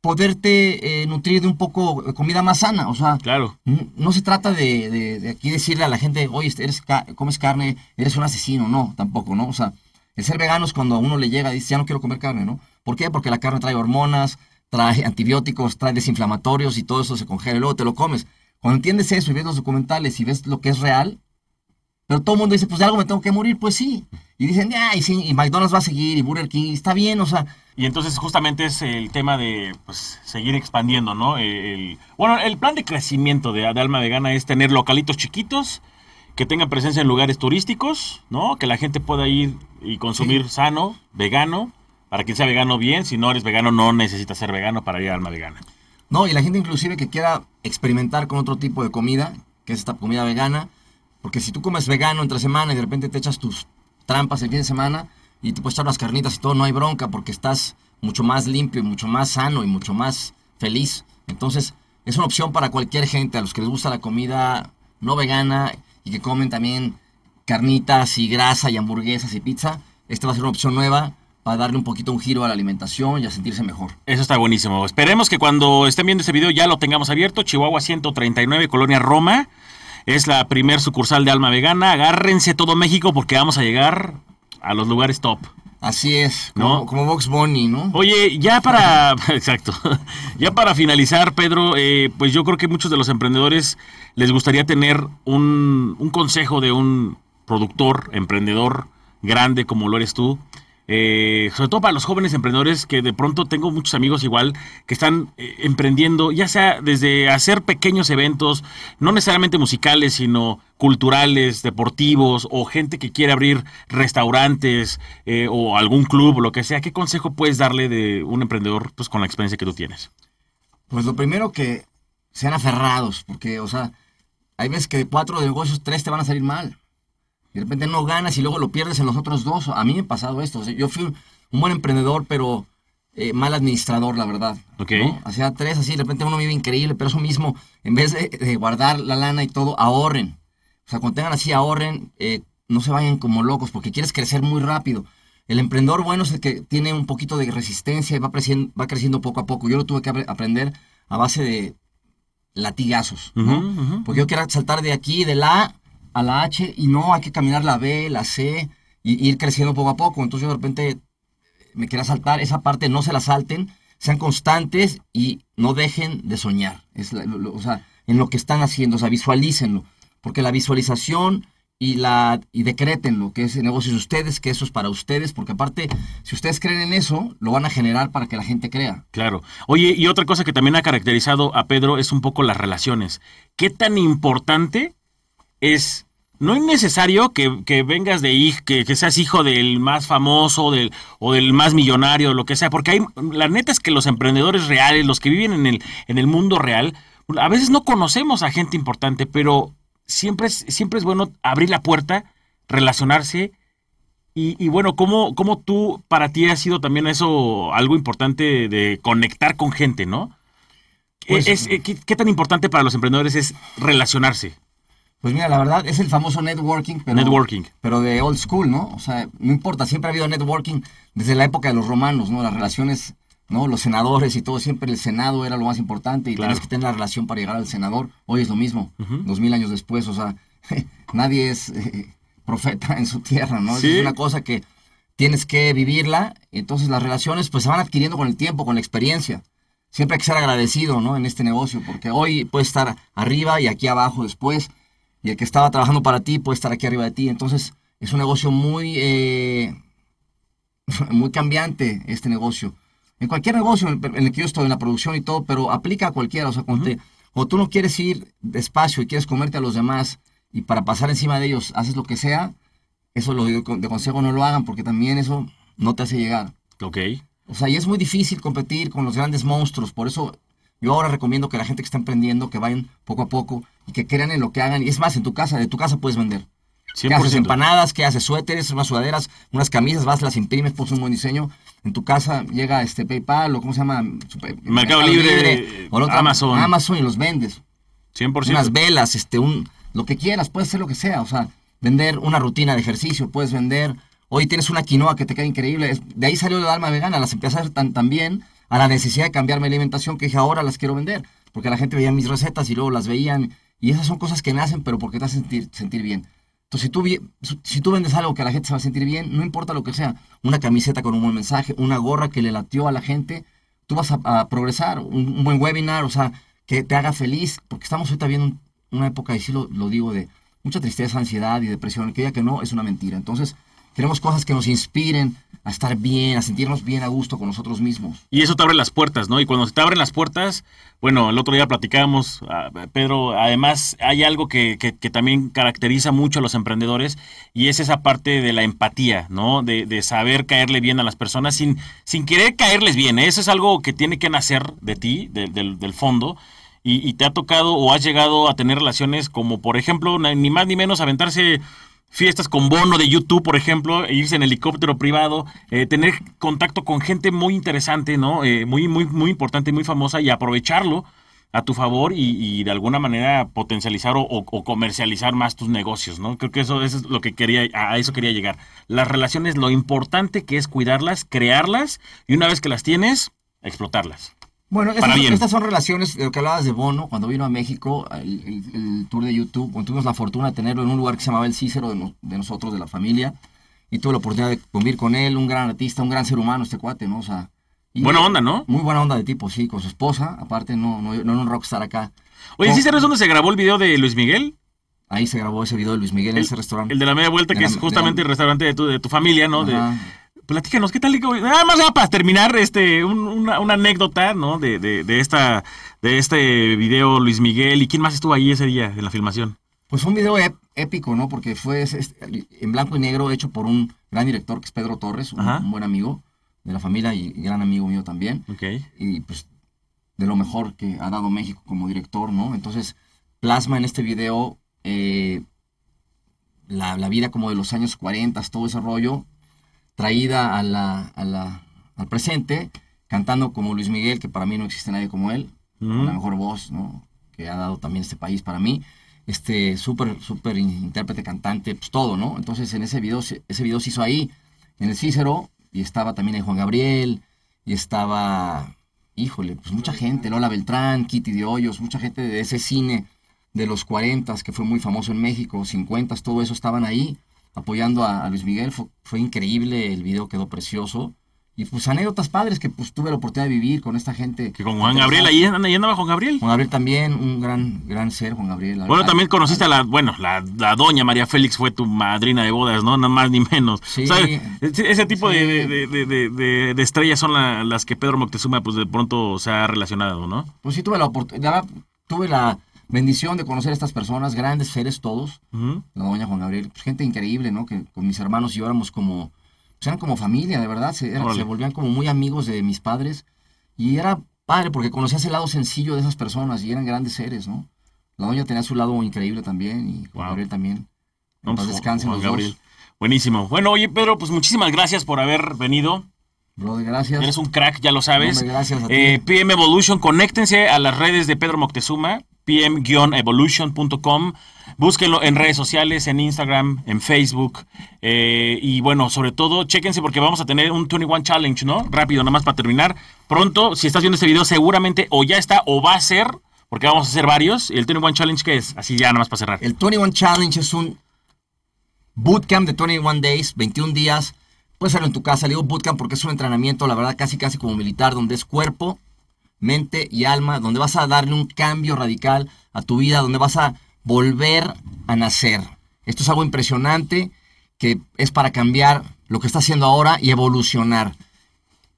poderte eh, nutrir de un poco de comida más sana. O sea, claro. no se trata de, aquí decirle a la gente, oye, eres comes carne, eres un asesino. No, tampoco, ¿no? O sea, el ser vegano es cuando a uno le llega y dice, ya no quiero comer carne, ¿no? ¿Por qué? Porque la carne trae hormonas, trae antibióticos, trae desinflamatorios y todo eso se congela y luego te lo comes. Cuando entiendes eso y ves los documentales y ves lo que es real, pero todo el mundo dice, pues de algo me tengo que morir, pues sí. Y dicen, ya, y, sí, y McDonald's va a seguir, y Burger King, está bien, o sea. Y entonces justamente es el tema de pues, seguir expandiendo, ¿no? El, bueno, el plan de crecimiento de, de Alma Vegana es tener localitos chiquitos, que tengan presencia en lugares turísticos, ¿no? Que la gente pueda ir y consumir sano, vegano, para quien sea vegano bien, si no eres vegano no necesitas ser vegano para ir a Alma Vegana. No, y la gente inclusive que quiera experimentar con otro tipo de comida, que es esta comida vegana, porque si tú comes vegano entre semana y de repente te echas tus trampas el fin de semana y te puedes echar las carnitas y todo, no hay bronca porque estás mucho más limpio y mucho más sano y mucho más feliz. Entonces, es una opción para cualquier gente, a los que les gusta la comida no vegana y que comen también carnitas y grasa y hamburguesas y pizza. Esta va a ser una opción nueva para darle un poquito un giro a la alimentación y a sentirse mejor. Eso está buenísimo. Esperemos que cuando estén viendo este video ya lo tengamos abierto. Chihuahua 139, Colonia Roma. Es la primer sucursal de Alma Vegana. Agárrense todo México porque vamos a llegar a los lugares top. Así es, como, ¿No? como Box Bunny, ¿no? Oye, ya para, [LAUGHS] exacto, ya para finalizar, Pedro, eh, pues yo creo que muchos de los emprendedores les gustaría tener un, un consejo de un productor, emprendedor grande como lo eres tú. Eh, sobre todo para los jóvenes emprendedores que de pronto tengo muchos amigos igual que están eh, emprendiendo, ya sea desde hacer pequeños eventos, no necesariamente musicales, sino culturales, deportivos, o gente que quiere abrir restaurantes eh, o algún club, lo que sea. ¿Qué consejo puedes darle de un emprendedor pues, con la experiencia que tú tienes? Pues lo primero que sean aferrados, porque, o sea, hay veces que de cuatro negocios, tres te van a salir mal. De repente no ganas y luego lo pierdes en los otros dos. A mí me ha pasado esto. O sea, yo fui un, buen emprendedor, pero eh, mal administrador, la verdad. Ok. ¿no? Hacía tres así, de repente uno vive increíble, pero eso mismo, en vez de, de guardar la lana y todo, ahorren. O sea, cuando tengan así, ahorren, eh, no se vayan como locos, porque quieres crecer muy rápido. El emprendedor bueno es el que tiene un poquito de resistencia y va creciendo, va creciendo poco a poco. Yo lo tuve que apre- aprender a base de latigazos. Porque yo quiero saltar de aquí, de la A a la H, y no, hay que caminar la B, la C, y ir creciendo poco a poco. Entonces yo de repente me quería saltar esa parte, no se la salten, sean constantes y no dejen de soñar. Es lo- o sea, en lo que están haciendo, o sea, visualícenlo. Porque la visualización y la y decrétenlo, que ese negocio es de ustedes, que eso es para ustedes, porque aparte, si ustedes creen en eso, lo van a generar para que la gente crea. Claro. Oye, y otra cosa que también ha caracterizado a Pedro es un poco las relaciones. ¿Qué tan importante es... No es necesario que, que vengas de hij- que, que seas hijo del más famoso del, o del más millonario, lo que sea, porque hay, la neta es que los emprendedores reales, los que viven en el, en el mundo real, a veces no conocemos a gente importante, pero siempre es, siempre es bueno abrir la puerta, relacionarse y, y bueno, ¿cómo, ¿cómo tú, para ti ha sido también eso algo importante de conectar con gente, ¿no? Pues- Es- es- ¿qué, qué tan importante para los emprendedores es relacionarse? Pues mira, la verdad es el famoso networking, pero, Networking. pero de old school, ¿no? O sea, no importa, siempre ha habido networking desde la época de los romanos, ¿no? Las relaciones, ¿no? Los senadores y todo, siempre el senado era lo más importante y Claro. tenías que tener la relación para llegar al senador. Hoy es lo mismo, dos mil años después, o sea, [LAUGHS] nadie es eh, profeta en su tierra, ¿no? Sí. Es una cosa que tienes que vivirla, entonces las relaciones pues se van adquiriendo con el tiempo, con la experiencia. Siempre hay que ser agradecido, ¿no? En este negocio, porque hoy puedes estar arriba y aquí abajo después, y el que estaba trabajando para ti puede estar aquí arriba de ti. Entonces, es un negocio muy, eh, [LAUGHS] muy cambiante este negocio. En cualquier negocio en el, en el que yo estoy, en la producción y todo, pero aplica a cualquiera. O sea, cuando, te- cuando tú no quieres ir despacio y quieres comerte a los demás y para pasar encima de ellos haces lo que sea, eso lo de consejo no lo hagan porque también eso no te hace llegar. Ok. O sea, y es muy difícil competir con los grandes monstruos. Por eso yo ahora recomiendo que la gente que está emprendiendo, que vayan poco a poco y que crean en lo que hagan. Y es más, en tu casa, de tu casa puedes vender. ¿Qué haces? 100%. Empanadas, ¿qué haces? Suéteres, unas sudaderas, unas camisas, vas, las imprimes, pones un buen diseño. En tu casa llega este PayPal o ¿cómo se llama? Super- Mercado Libre, o la otra- Amazon. Amazon y los vendes 100%. unas velas, este, un, lo que quieras, puedes hacer lo que sea, o sea, vender una rutina de ejercicio, puedes vender, hoy tienes una quinoa que te queda increíble, de ahí salió el alma vegana, las empecé a hacer tan, también a la necesidad de cambiar mi alimentación que dije ahora las quiero vender, porque la gente veía mis recetas y luego las veían, y esas son cosas que nacen, pero porque te hacen sentir, sentir bien. Entonces, si tú, si tú vendes algo que a la gente se va a sentir bien, no importa lo que sea, una camiseta con un buen mensaje, una gorra que le latió a la gente, tú vas a, progresar, un, buen webinar, o sea, que te haga feliz, porque estamos ahorita viendo un- una época, y sí lo, lo digo, de mucha tristeza, ansiedad y depresión, que diga que no es una mentira. Entonces, queremos cosas que nos inspiren a estar bien, a sentirnos bien a gusto con nosotros mismos. Y eso te abre las puertas, ¿no? Y cuando se te abren las puertas, bueno, el otro día platicábamos, ah, Pedro, además hay algo que, que- también caracteriza mucho a los emprendedores y es esa parte de la empatía, ¿no? De, de saber caerle bien a las personas sin, sin querer caerles bien. ¿eh? Eso es algo que tiene que nacer de ti, de- del, del fondo. Y, y te ha tocado o has llegado a tener relaciones como, por ejemplo, ni más ni menos aventarse fiestas con bono de YouTube, por ejemplo, e irse en helicóptero privado, eh, tener contacto con gente muy interesante, ¿no? Eh, muy, muy, muy importante, muy famosa y aprovecharlo a tu favor y, de alguna manera potencializar o comercializar más tus negocios, ¿no? Creo que eso, eso es lo que quería, a eso quería llegar. Las relaciones, lo importante que es cuidarlas, crearlas y una vez que las tienes, explotarlas. Bueno, estas, son relaciones de lo que hablabas de Bono, cuando vino a México, el, el- el tour de YouTube, cuando tuvimos la fortuna de tenerlo en un lugar que se llamaba El Cícero de, no- de nosotros, de la familia, y tuve la oportunidad de convivir con él, un gran artista, un gran ser humano, este cuate, ¿no? O sea, y- Buena onda, ¿no? Muy buena onda de tipo, sí, con su esposa, aparte no, no, no era un rockstar acá. Oye, No. ¿sí sabes dónde se grabó el video de Luis Miguel? Ahí se grabó ese video de Luis Miguel en ese restaurante. El de la media vuelta, que la- es justamente la- el restaurante de tu, de tu familia, ¿no? De. Platícanos, ¿qué tal? Nada más ya para terminar, este, un- una, una anécdota, ¿no? De, de, de esta, de este video, Luis Miguel, ¿y quién más estuvo ahí ese día en la filmación? Pues fue un video ép- épico, ¿no? Porque fue en blanco y negro hecho por un gran director que es Pedro Torres, un, buen amigo de la familia y gran amigo mío también. Ok. y pues de lo mejor que ha dado México como director, ¿no? Entonces plasma en este video eh, la, la vida como de los años 40, todo ese rollo, traída a la, a la- al presente, cantando como Luis Miguel, que para mí no existe nadie como él, con la mejor voz, ¿no? Que ha dado también este país para mí. Este súper, súper intérprete, cantante, pues todo, ¿no? Entonces en ese video, se- ese video se hizo ahí, en el Cícero, y estaba también ahí Juan Gabriel, y estaba, híjole, pues mucha gente, Lola Beltrán, Kitty de Hoyos, mucha gente de ese cine de los 40 que fue muy famoso en México, 50 todo eso estaban ahí apoyando a, a Luis Miguel. Fue, fue increíble, el video quedó precioso. Y pues anécdotas padres que pues tuve la oportunidad de vivir con esta gente. Que con Juan Gabriel, ahí, anda- ahí andaba Juan Gabriel. Juan Gabriel también, un gran, gran ser, Juan Gabriel. Bueno, también conociste a la, bueno, la, la doña María Félix fue tu madrina de bodas, ¿no? Nada más ni menos. Sí. O sea, ese, tipo Sí. de, de- de- de- de- de estrellas son la- las que Pedro Moctezuma, pues de pronto se ha relacionado, ¿no? Pues sí tuve la oportunidad, tuve la bendición de conocer a estas personas, grandes seres todos. La doña Juan Gabriel, pues gente increíble, ¿no? Que con mis hermanos y yo éramos como, pues eran como familia, de verdad, se, volvían como muy amigos de mis padres y era padre porque conocías el lado sencillo de esas personas y eran grandes seres, ¿no? La doña tenía su lado increíble también y Juan Wow. Gabriel también. No, En paz descansen Juan los Gabriel. dos. Buenísimo. Bueno, oye, Pedro, pues muchísimas gracias por haber venido. Brother, gracias. Eres un crack, ya lo sabes. Gracias a ti. Eh, PM Evolution, conéctense a las redes de Pedro Moctezuma, pm-evolution.com. Búsquenlo en redes sociales, en Instagram, en Facebook. eh, y bueno, sobre todo, chéquense porque vamos a tener un 21 Challenge, ¿no? Rápido, nada más para terminar. Pronto, si estás viendo este video, seguramente o ya está o va a ser, porque vamos a hacer varios. ¿El 21 Challenge qué es? Así ya, nada más para cerrar. El 21 Challenge es un bootcamp de 21 days, 21 días. Puedes hacerlo en tu casa. Le digo bootcamp porque es un entrenamiento, la verdad, casi casi como militar, donde es cuerpo, mente y alma, donde vas a darle un cambio radical a tu vida, donde vas a volver a nacer. Esto es algo impresionante que es para cambiar lo que está haciendo ahora y evolucionar.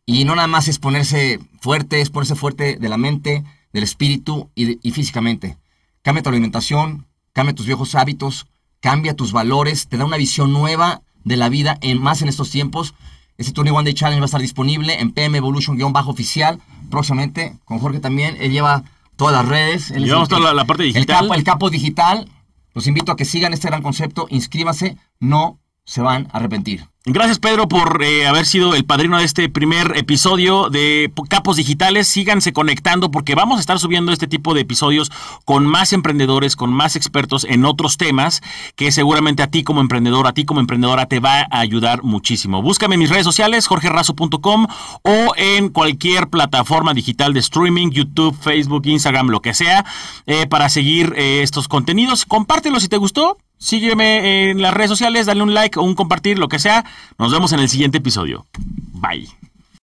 Y no nada más es ponerse fuerte, es ponerse fuerte de la mente, del espíritu y, y físicamente. Cambia tu alimentación, cambia tus viejos hábitos, cambia tus valores, te da una visión nueva de la vida, en, más en estos tiempos. Este 21 Day Challenge va a estar disponible en PM Evolution-oficial próximamente. Con Jorge también, él lleva todas las redes. Él Llevamos el toda la, la parte el digital. capo, el capo digital. Los invito a que sigan este gran concepto, inscríbase, no se van a arrepentir. Gracias Pedro por eh, haber sido el padrino de este primer episodio de Capos Digitales. Síganse conectando porque vamos a estar subiendo este tipo de episodios con más emprendedores, con más expertos en otros temas que seguramente a ti como emprendedor, a ti como emprendedora te va a ayudar muchísimo. Búscame en mis redes sociales, jorgerazo.com o en cualquier plataforma digital de streaming, YouTube, Facebook, Instagram, lo que sea, eh, para seguir eh, estos contenidos. Compártelo si te gustó. Sígueme en las redes sociales, dale un like o un compartir, lo que sea. Nos vemos en el siguiente episodio. Bye.